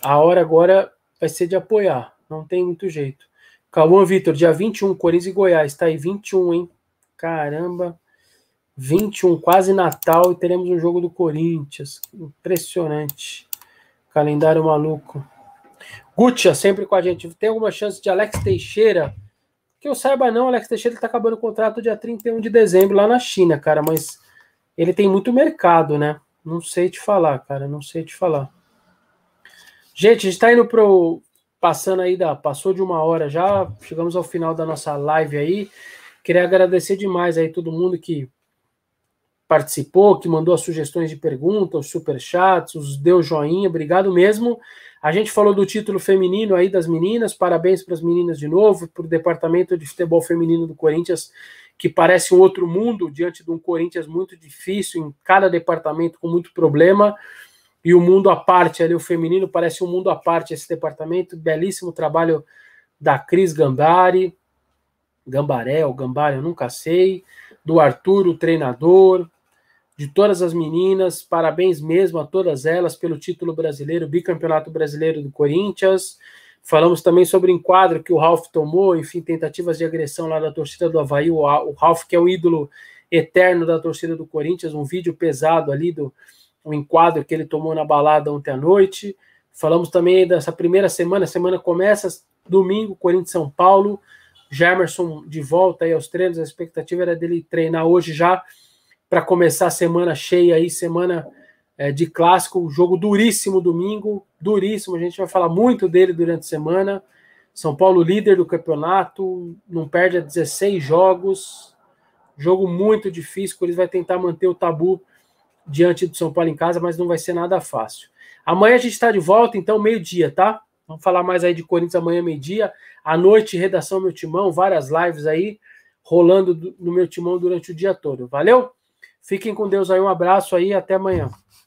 A: a hora agora vai ser de apoiar, não tem muito jeito. Cauã Vitor, dia 21, Corinthians e Goiás, tá aí 21, hein? Caramba, 21, quase Natal, e teremos um jogo do Corinthians, impressionante. Calendário maluco. Gutia, sempre com a gente. Tem alguma chance de Alex Teixeira que eu saiba não, Alex Teixeira está acabando o contrato dia 31 de dezembro lá na China, cara, mas ele tem muito mercado, né? Não sei te falar, cara, não sei te falar. Gente, a gente está indo pro passando aí da passou de uma hora já, chegamos ao final da nossa live aí. Queria agradecer demais aí todo mundo que participou, que mandou as sugestões de perguntas, os superchats, os deu joinha, obrigado mesmo. A gente falou do título feminino aí das meninas, parabéns para as meninas de novo, para o departamento de futebol feminino do Corinthians, que parece um outro mundo diante de um Corinthians muito difícil, em cada departamento com muito problema, e o mundo à parte ali, o feminino parece um mundo à parte esse departamento, belíssimo trabalho da Cris Gambari, Gambaré ou Gambari, eu nunca sei, do Arthur, o treinador, de todas as meninas, parabéns mesmo a todas elas pelo título brasileiro, bicampeonato brasileiro do Corinthians. Falamos também sobre o enquadro que o Ralf tomou, enfim, tentativas de agressão lá da torcida do Havaí, o Ralf, que é o ídolo eterno da torcida do Corinthians, um vídeo pesado ali do um enquadro que ele tomou na balada ontem à noite. Falamos também dessa primeira semana, a semana começa domingo, Corinthians São Paulo, Jamerson de volta aí aos treinos, a expectativa era dele treinar hoje já para começar a semana cheia aí, semana é, de clássico, jogo duríssimo domingo, duríssimo, a gente vai falar muito dele durante a semana. São Paulo líder do campeonato, não perde a 16 jogos, jogo muito difícil, isso vai tentar manter o tabu diante do São Paulo em casa, mas não vai ser nada fácil. Amanhã a gente está de volta, então meio-dia, tá? Vamos falar mais aí de Corinthians amanhã meio-dia. À noite, redação Meu Timão, várias lives aí rolando no meu timão durante o dia todo. Valeu? Fiquem com Deus aí, um abraço aí, até amanhã.